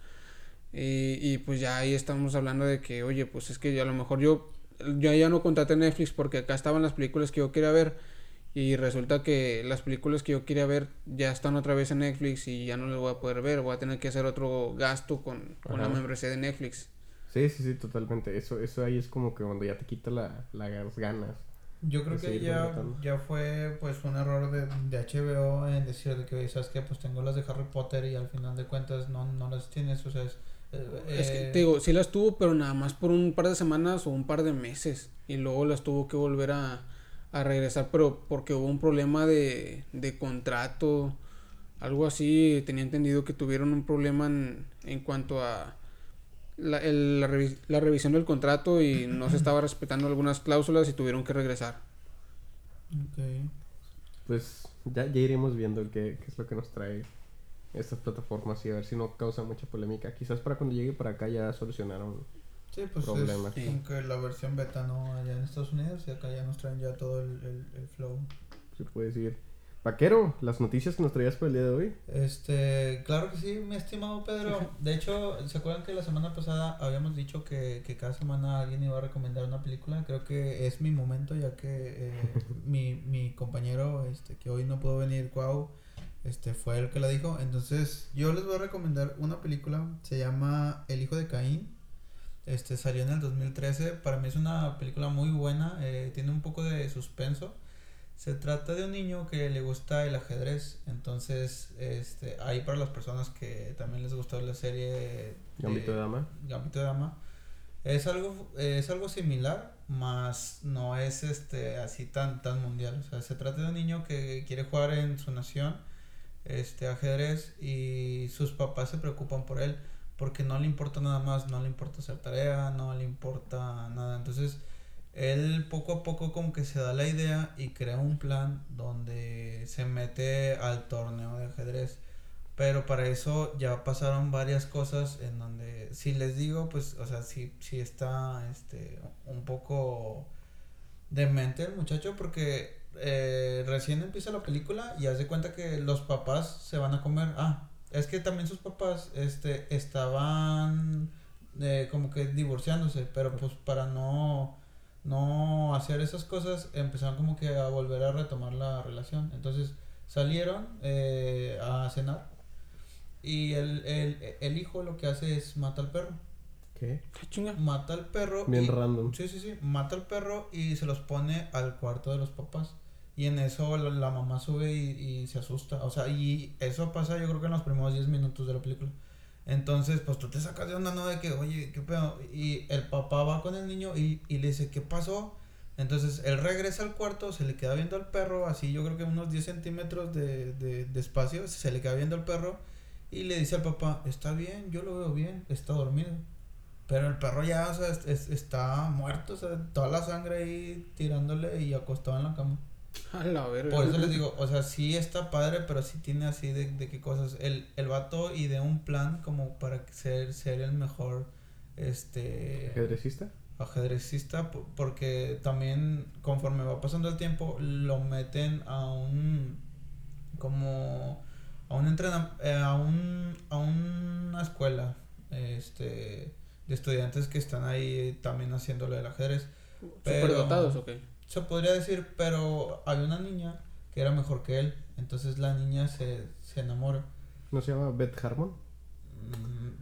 Y, y, pues ya ahí estamos hablando de que, oye, pues es que a lo mejor yo, yo ya no contraté Netflix porque acá estaban las películas que yo quería ver. Y resulta que las películas que yo quería ver ya están otra vez en Netflix y ya no las voy a poder ver. Voy a tener que hacer otro gasto con, con la membresía de Netflix. Sí, sí, sí, totalmente. Eso, eso ahí es como que cuando ya te quita la, las ganas. Yo creo que ya, ya fue pues un error de, de HBO en decir de que, ¿sabes qué? Pues tengo las de Harry Potter y al final de cuentas no, no las tienes, o sea, es... Eh, es que te digo, sí las tuvo, pero nada más por un par de semanas o un par de meses. Y luego las tuvo que volver a, a regresar, pero porque hubo un problema de, de contrato, algo así. Tenía entendido que tuvieron un problema en, en cuanto a la, el, la, la, revisión del contrato y no se estaba respetando algunas cláusulas y tuvieron que regresar. Ok. Pues ya, ya iremos viendo qué, qué es lo que nos trae estas plataformas y a ver si no causa mucha polémica. Quizás para cuando llegue para acá ya solucionaron sí, pues problemas. Es, Aunque la versión beta no allá en Estados Unidos y acá ya nos traen ya todo el, el, el flow. Se puede decir. Vaquero, las noticias que nos traías por el día de hoy. Este, claro que sí, mi estimado Pedro. De hecho, ¿se acuerdan que la semana pasada habíamos dicho que, que cada semana alguien iba a recomendar una película? Creo que es mi momento, ya que eh, mi, mi compañero, este, que hoy no pudo venir, Cuau, Este fue el que la dijo. Entonces, yo les voy a recomendar una película. Se llama El hijo de Caín. Este salió en el 2013. Para mí es una película muy buena. Eh, tiene un poco de suspenso. Se trata de un niño que le gusta el ajedrez. Entonces, este, ahí para las personas que también les gustó la serie Gambito de Dama. Gambito de Dama. Es algo, es algo similar, más no es este así tan, tan mundial. O sea, se trata de un niño que quiere jugar en su nación este ajedrez y sus papás se preocupan por él porque no le importa nada más, no le importa hacer tarea, no le importa nada. Entonces, él poco a poco como que se da la idea y crea un plan donde se mete al torneo de ajedrez. Pero para eso ya pasaron varias cosas en donde, si les digo, pues, o sea, si si está este, un poco demente el muchacho porque eh, recién empieza la película y hace cuenta que los papás se van a comer. Ah, es que también sus papás este, estaban eh, como que divorciándose, pero pues para no, no hacer esas cosas empezaron como que a volver a retomar la relación. Entonces salieron eh, a cenar y el, el, el hijo lo que hace es mata al perro. ¿Qué? chinga? Mata al perro. Bien random. Sí, sí, sí. Mata al perro y se los pone al cuarto de los papás. Y en eso la, mamá sube y, se asusta. O sea, y eso pasa yo creo que en los primeros 10 minutos de la película. Entonces, pues tú te sacas de onda, ¿no? De que, oye, ¿qué pedo? Y el papá va con el niño y, y le dice, ¿qué pasó? Entonces él regresa al cuarto, se le queda viendo al perro, así yo creo que unos 10 centímetros de, de, de espacio, se le queda viendo al perro y le dice al papá, está bien, yo lo veo bien, está dormido. Pero el perro ya, o sea, está muerto, o sea, toda la sangre ahí tirándole y acostado en la cama. A la verga. Por eso les digo, o sea, sí está padre, pero sí tiene así de, de qué cosas. El, el vato y de un plan como para ser, ser el mejor, este... ¿Ajedrecista? Ajedrecista, porque también conforme va pasando el tiempo, lo meten a un... como... a un entrenamiento, eh, a un... a una escuela, este de estudiantes que están ahí también haciéndolo del ajedrez. Pero, dotados o qué? Se podría decir, pero había una niña que era mejor que él, entonces la niña se, se enamora. ¿No se llama Beth Harmon? Mm.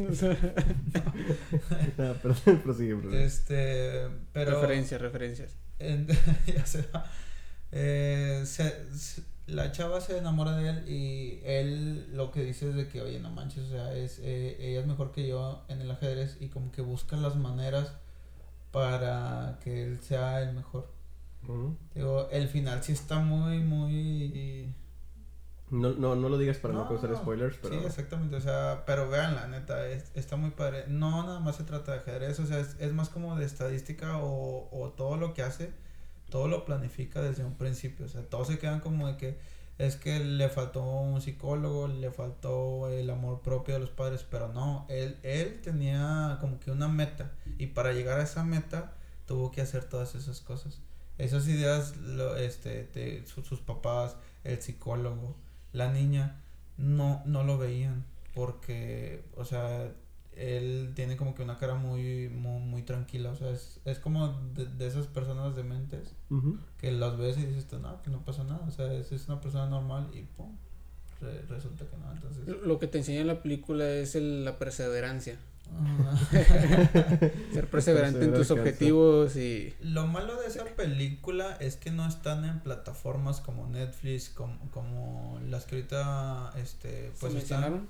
no, perdón, prosigue, prosigue. Este, pero... Referencias, referencias. ya se va. Eh, se, la chava se enamora de él y él lo que dice es de que, oye, no manches, o sea, es, eh, ella es mejor que yo en el ajedrez y como que busca las maneras para que él sea el mejor. Digo, el final sí está muy, muy... No, no, no lo digas para no, causar spoilers, pero... Sí, exactamente, o sea, pero vean la neta, está muy padre. No nada más se trata de ajedrez, o sea, es, es más como de estadística o, o todo lo que hace todo lo planifica desde un principio. O sea, todos se quedan como de que es que le faltó un psicólogo, le faltó el amor propio de los padres, pero no, él, él tenía como que una meta y para llegar a esa meta tuvo que hacer todas esas cosas. Esas ideas, lo, este, de sus papás, el psicólogo, la niña, no, no lo veían porque, o sea, él tiene como que una cara muy, muy, tranquila, o sea, es, es como de, esas personas dementes que las ves y dices, no, que no pasa nada, o sea, es, es una persona normal y pum, resulta que no, entonces... Lo que te enseña en la película es la perseverancia. Ser perseverante en tus objetivos y... Lo malo de esa película es que no están en plataformas como Netflix, como, como las que ahorita, este, pues están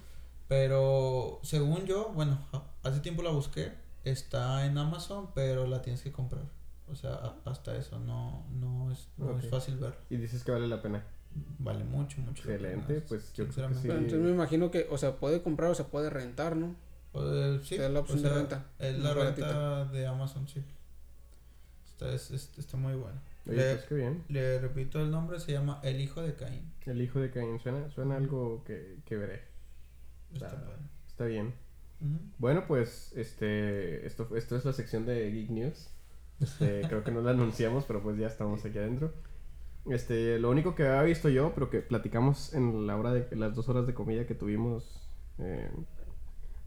pero según yo, bueno, hace tiempo la busqué, está en Amazon, pero la tienes que comprar. O sea, hasta eso, no, no, es, no es fácil ver. ¿Y dices que vale la pena? Vale mucho, mucho. Excelente, pues yo creo que sí. Entonces me imagino que, o sea, puede comprar o se puede rentar, ¿no? sí, es la opción de renta. Es la renta de Amazon, sí. Está, es, está muy bueno. le, pues, qué bien. le repito el nombre, se llama El Hijo de Caín. El Hijo de Caín, suena, suena algo que, que veré. Está, bien. Bueno, pues este esto, esto es la sección de Geek News. Este, creo que no la anunciamos, pero pues ya estamos aquí adentro. Este, lo único que había visto yo, pero que platicamos en la hora de las dos horas de comida que tuvimos eh,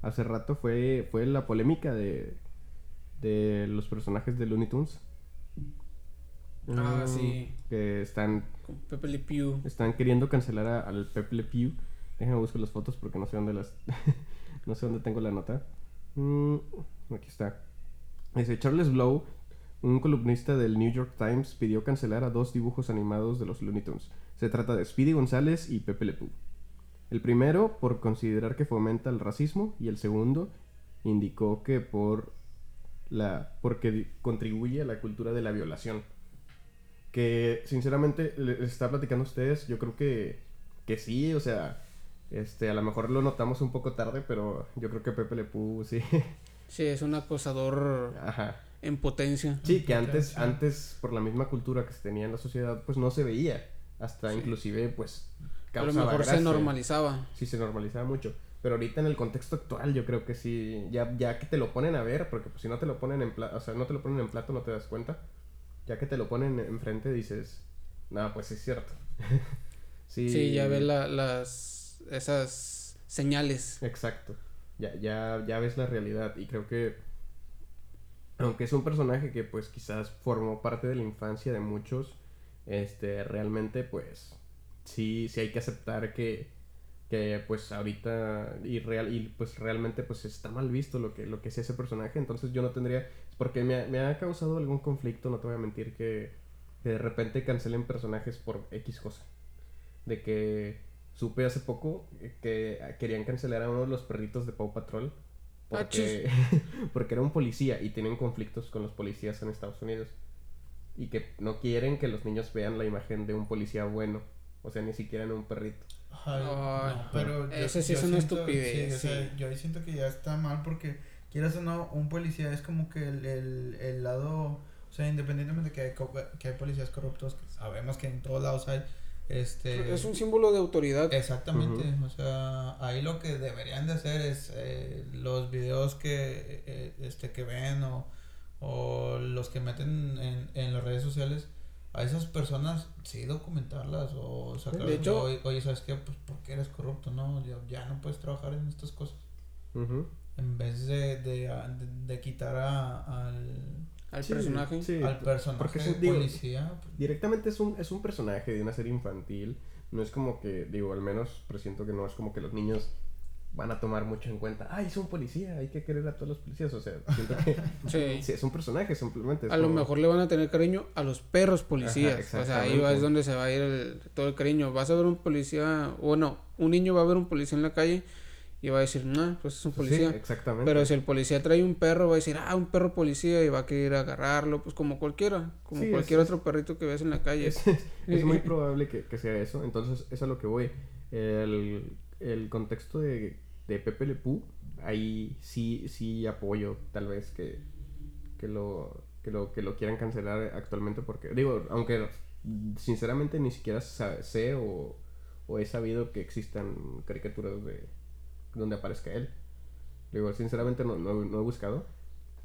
hace rato fue, fue la polémica de, de los personajes de Looney Tunes. Ah, sí. Que están. Pepe Le Pew. Están queriendo cancelar al Pepe Le Pew. Déjame buscar las fotos porque no sé dónde las. no sé dónde tengo la nota. Mm, aquí está. Dice Charles Blow, un columnista del New York Times, pidió cancelar a dos dibujos animados de los Looney Tunes. Se trata de Speedy González y Pepe Le Pew. El primero por considerar que fomenta el racismo y el segundo indicó que por la porque contribuye a la cultura de la violación. Que sinceramente les está platicando a ustedes, yo creo que que sí, o sea, este a lo mejor lo notamos un poco tarde, pero yo creo que Pepe Le Pew sí. Sí, es un acosador en potencia. Sí, que antes antes por la misma cultura que se tenía en la sociedad, pues no se veía, hasta inclusive pues a lo mejor se normalizaba. Sí, se normalizaba mucho. Pero ahorita en el contexto actual yo creo que sí, ya, ya que te lo ponen a ver, porque pues si no te lo ponen en plato, o sea, no te lo ponen en plato no te das cuenta. Ya que te lo ponen enfrente dices, no, pues es cierto. sí, sí, ya ves la, las, esas señales. Exacto. Ya, ya, ya ves la realidad y creo que, aunque es un personaje que pues quizás formó parte de la infancia de muchos, este, realmente pues sí, sí hay que aceptar que, que pues ahorita y real y pues realmente pues está mal visto lo que lo que es ese personaje entonces yo no tendría porque me, me ha causado algún conflicto no te voy a mentir que, de repente cancelen personajes por X cosa de que supe hace poco que querían cancelar a uno de los perritos de Paw Patrol porque, porque era un policía y tienen conflictos con los policías en Estados Unidos y que no quieren que los niños vean la imagen de un policía bueno o sea, ni siquiera en un perrito. Ay, pero eso sí es una estupidez. Sí, O sea, yo siento que ya está mal porque quieras o no, un policía es como que el, el, el lado, o sea, independientemente de que hay, que hay policías corruptos, que sabemos que en todos lados hay, este... Es un símbolo de autoridad. Exactamente, o sea, ahí lo que deberían de hacer es eh, los videos que, eh, este, que ven o, o los que meten en, en las redes sociales, a esas personas sí documentarlas o sacar de hecho oye, sabes qué pues porque eres corrupto no ya, no puedes trabajar en estas cosas en vez de, de, de, quitar a, al al personaje al personaje porque es, policía pues. directamente es un es un personaje de una serie infantil no es como que digo al menos presiento que no es como que los niños van a tomar mucho en cuenta, ay, es un policía, hay que querer a todos los policías, o sea, siento que sí. es un personaje simplemente. a lo mejor le van a tener cariño a los perros policías, o sea, ahí es donde se va a ir todo el cariño. Vas a ver un policía, o no, un niño va a ver un policía en la calle y va a decir, no, pues es un policía. Sí, exactamente. Pero si el policía trae un perro, va a decir, ah, un perro policía y va a querer agarrarlo, pues como cualquiera, como cualquier otro perrito que ves en la calle. Es, muy probable que, que, sea eso, entonces es a lo que voy. El, el contexto de de Pepe Le Pew, ahí sí, sí apoyo tal vez que, que, lo, que, lo, que lo quieran cancelar actualmente porque, digo, aunque sinceramente ni siquiera sé o, o he sabido que existan caricaturas de donde aparezca él. Digo, sinceramente no, no, he buscado.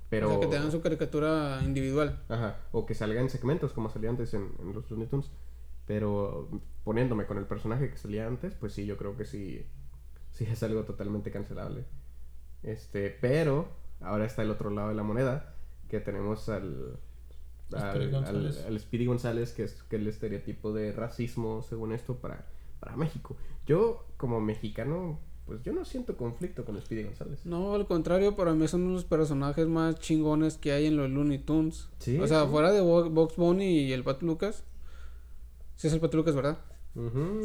Pero... O sea, que tengan su caricatura individual. Ajá, o que salga en segmentos como salía antes en, en los Looney Tunes. Pero poniéndome con el personaje que salía antes, pues sí, yo creo que sí, sí es algo totalmente cancelable. Este, pero ahora está el otro lado de la moneda, que tenemos al al, al, Speedy González, que es que el estereotipo de racismo, según esto, para, para México. Yo, como mexicano, pues yo no siento conflicto con Speedy González. No, al contrario, para mí son los personajes más chingones que hay en los Looney Tunes. o sea, fuera de Box Bunny y el Pat Lucas. Sí es el Pat Lucas, ¿verdad?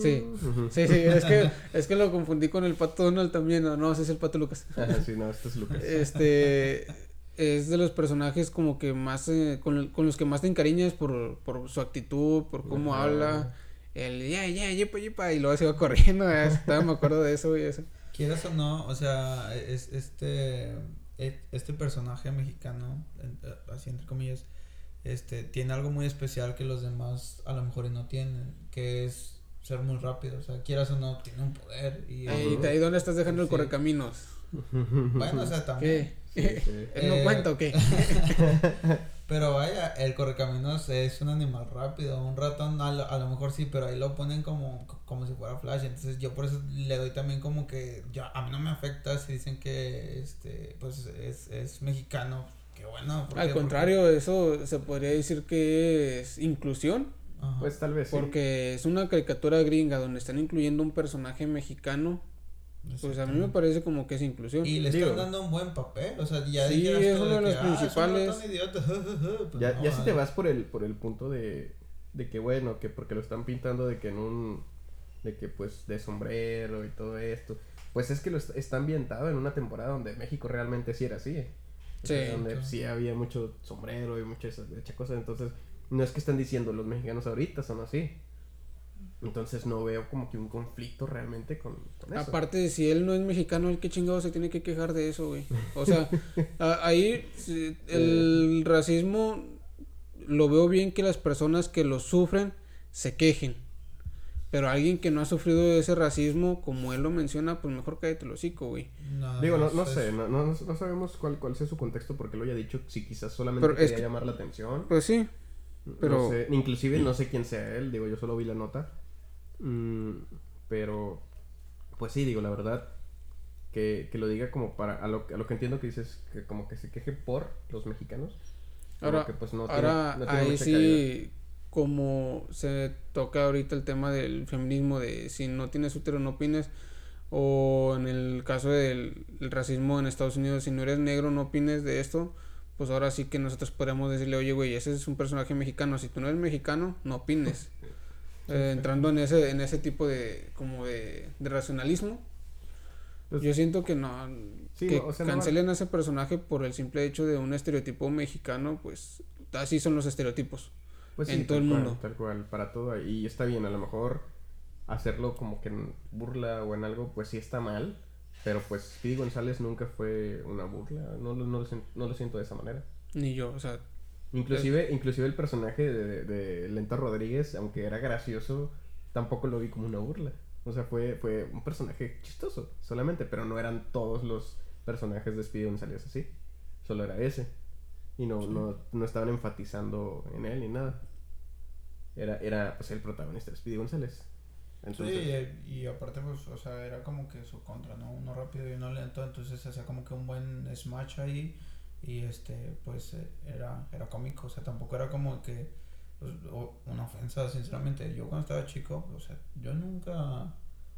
sí, sí, sí, es que, es que lo confundí con el pato Donald también, no, no, ese es el pato Lucas. sí, no, este es Lucas. Este, es de los personajes como que más, eh, con, con, los que más te encariñas por, por su actitud, por cómo habla, el ya, ya, yepa, yepa, y luego se va corriendo, ya, me acuerdo de eso y eso. Quieras o no, o sea, es, este, e, este personaje mexicano, así entre comillas, este, tiene algo muy especial que los demás a lo mejor no tienen, que es ser muy rápido, o sea, quieras o no, tiene un poder. Y, ahí dónde estás dejando el correcaminos? Bueno, o sea, también. ¿Qué? ¿No eh, cuenta o qué? pero vaya, el correcaminos es un animal rápido, un ratón a lo, a lo, mejor sí, pero ahí lo ponen como, como si fuera Flash, entonces yo por eso le doy también como que, ya, a mí no me afecta si dicen que, este, pues es, es mexicano, qué bueno. Al contrario, eso se podría decir que es inclusión. Pues tal vez. Porque es una caricatura gringa donde están incluyendo un personaje mexicano. Pues a mí me parece como que es inclusión. Y le están dando un buen papel, o sea, ya Sí, es uno de los ah, principales. Pues ya, ya si te vas por el, por el punto de, de que bueno, que porque lo están pintando de que en un, de que pues de sombrero y todo esto, pues es que lo está ambientado en una temporada donde México realmente sí era así. Sí. Donde sí había mucho sombrero y muchas cosas, entonces no es que están diciendo los mexicanos ahorita son así. Entonces no veo como que un conflicto realmente con, eso. Aparte, si él no es mexicano, ¿el qué chingado se tiene que quejar de eso, güey? O sea, ahí el racismo lo veo bien que las personas que lo sufren se quejen. Pero alguien que no ha sufrido ese racismo, como él lo menciona, pues mejor cállate el hocico, güey. Digo, no, no sé, no, no, no, sabemos cuál, cuál es su contexto porque lo haya dicho, si quizás solamente quería llamar la atención. Pues sí, pero... inclusive no sé quién sea él, digo, yo solo vi la nota. Mm, pero, pues sí, digo, la verdad, que, que lo diga como para, a lo, a lo que entiendo que dices, que como que se queje por los mexicanos. Ahora, pues no ahora ahí sí, como se toca ahorita el tema del feminismo, de si no tienes útero no opines, o en el caso del racismo en Estados Unidos, si no eres negro no opines de esto, pues ahora sí que nosotros podemos decirle, oye, güey, ese es un personaje mexicano, si tú no eres mexicano, no opines. Eh, entrando en ese, en ese tipo de, como de, de racionalismo, pues yo siento que no, que cancelen a ese personaje por el simple hecho de un estereotipo mexicano, pues así son los estereotipos. Pues en todo el mundo. tal cual, para todo. Y está bien, a lo mejor hacerlo como que en burla o en algo, pues sí está mal. Pero pues Speedy González nunca fue una burla. No, no, lo, no lo siento de esa manera. Ni yo, o sea, Inclusive, inclusive el personaje de, de, Lenta Rodríguez, aunque era gracioso, tampoco lo vi como una burla. O sea, fue, fue un personaje chistoso, solamente, pero no eran todos los personajes de Speedy González así. Solo era ese. Y no, no, no estaban enfatizando en él ni nada. Era, era pues el protagonista de Speedy González. Sí, y, aparte, pues, o sea, era como que su contra, ¿no? Uno rápido y uno lento, entonces hacía como que un buen smash ahí y este pues eh, era era cómico. O sea tampoco era como que pues, una ofensa sinceramente. Yo cuando estaba chico o sea yo nunca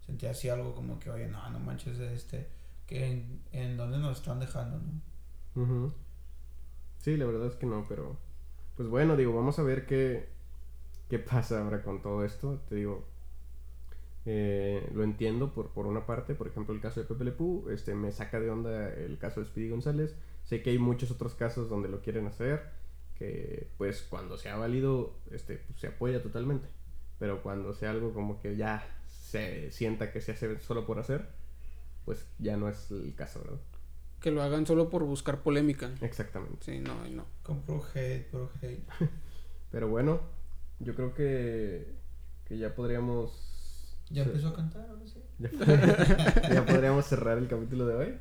sentía así algo como que oye no no manches este que en, en dónde nos están dejando no sí la verdad es que no pero pues bueno digo vamos a ver qué qué pasa ahora con todo esto. Te digo eh, lo entiendo por, por una parte, por ejemplo el caso de Pepe Le este, me saca de onda el caso de Speedy González, Sé que hay muchos otros casos donde lo quieren hacer, que pues cuando sea válido, este, pues, se apoya totalmente. Pero cuando sea algo como que ya se sienta que se hace solo por hacer, pues ya no es el caso, ¿verdad? Que lo hagan solo por buscar polémica. Exactamente. Sí, no, no. Compro hate, pro hate. Pero bueno, yo creo que, que ya podríamos... ¿Ya empezó a cantar ahora sí? ya podríamos cerrar el capítulo de hoy.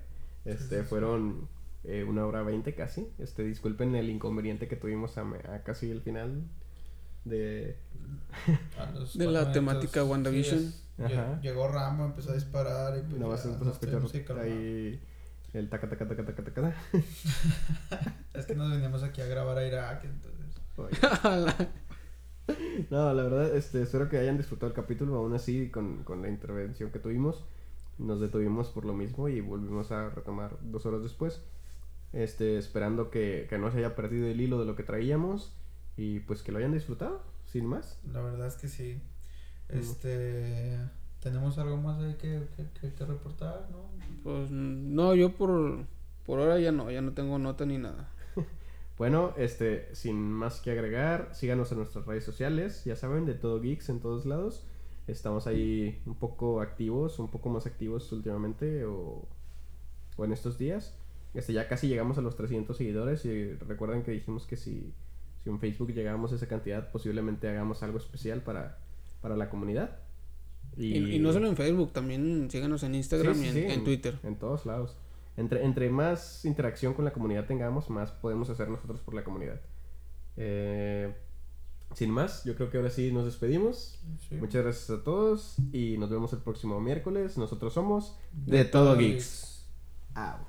Este, fueron eh, una hora veinte casi. Este, disculpen el inconveniente que tuvimos a, casi el final de, de la temática WandaVision. Llegó Ramo, empezó a disparar y pues no, vas a escuchar ahí el taca taca taca taca taca. es que nos venimos aquí a grabar a Irak, entonces. no, la verdad, este, espero que hayan disfrutado el capítulo, aún así con, con la intervención que tuvimos. Nos detuvimos por lo mismo y volvimos a retomar dos horas después. Este, esperando que, no se haya perdido el hilo de lo que traíamos y pues que lo hayan disfrutado, sin más. La verdad es que sí. Este, ¿tenemos algo más ahí que, que, reportar, no? Pues no, yo por, por ahora ya no, ya no tengo nota ni nada. bueno, este, sin más que agregar, síganos en nuestras redes sociales, ya saben, de todo Geeks en todos lados. Estamos ahí un poco activos, un poco más activos últimamente o, o en estos días. Este, ya casi llegamos a los 300 seguidores y recuerden que dijimos que si, si en Facebook llegamos a esa cantidad, posiblemente hagamos algo especial para, para la comunidad. Y, no solo en Facebook, también síganos en Instagram y en, Twitter. En todos lados. Entre, entre más interacción con la comunidad tengamos, más podemos hacer nosotros por la comunidad. Eh, sin más, yo creo que ahora sí nos despedimos. Muchas gracias a todos y nos vemos el próximo miércoles. Nosotros somos De, Todo Geeks. Geeks.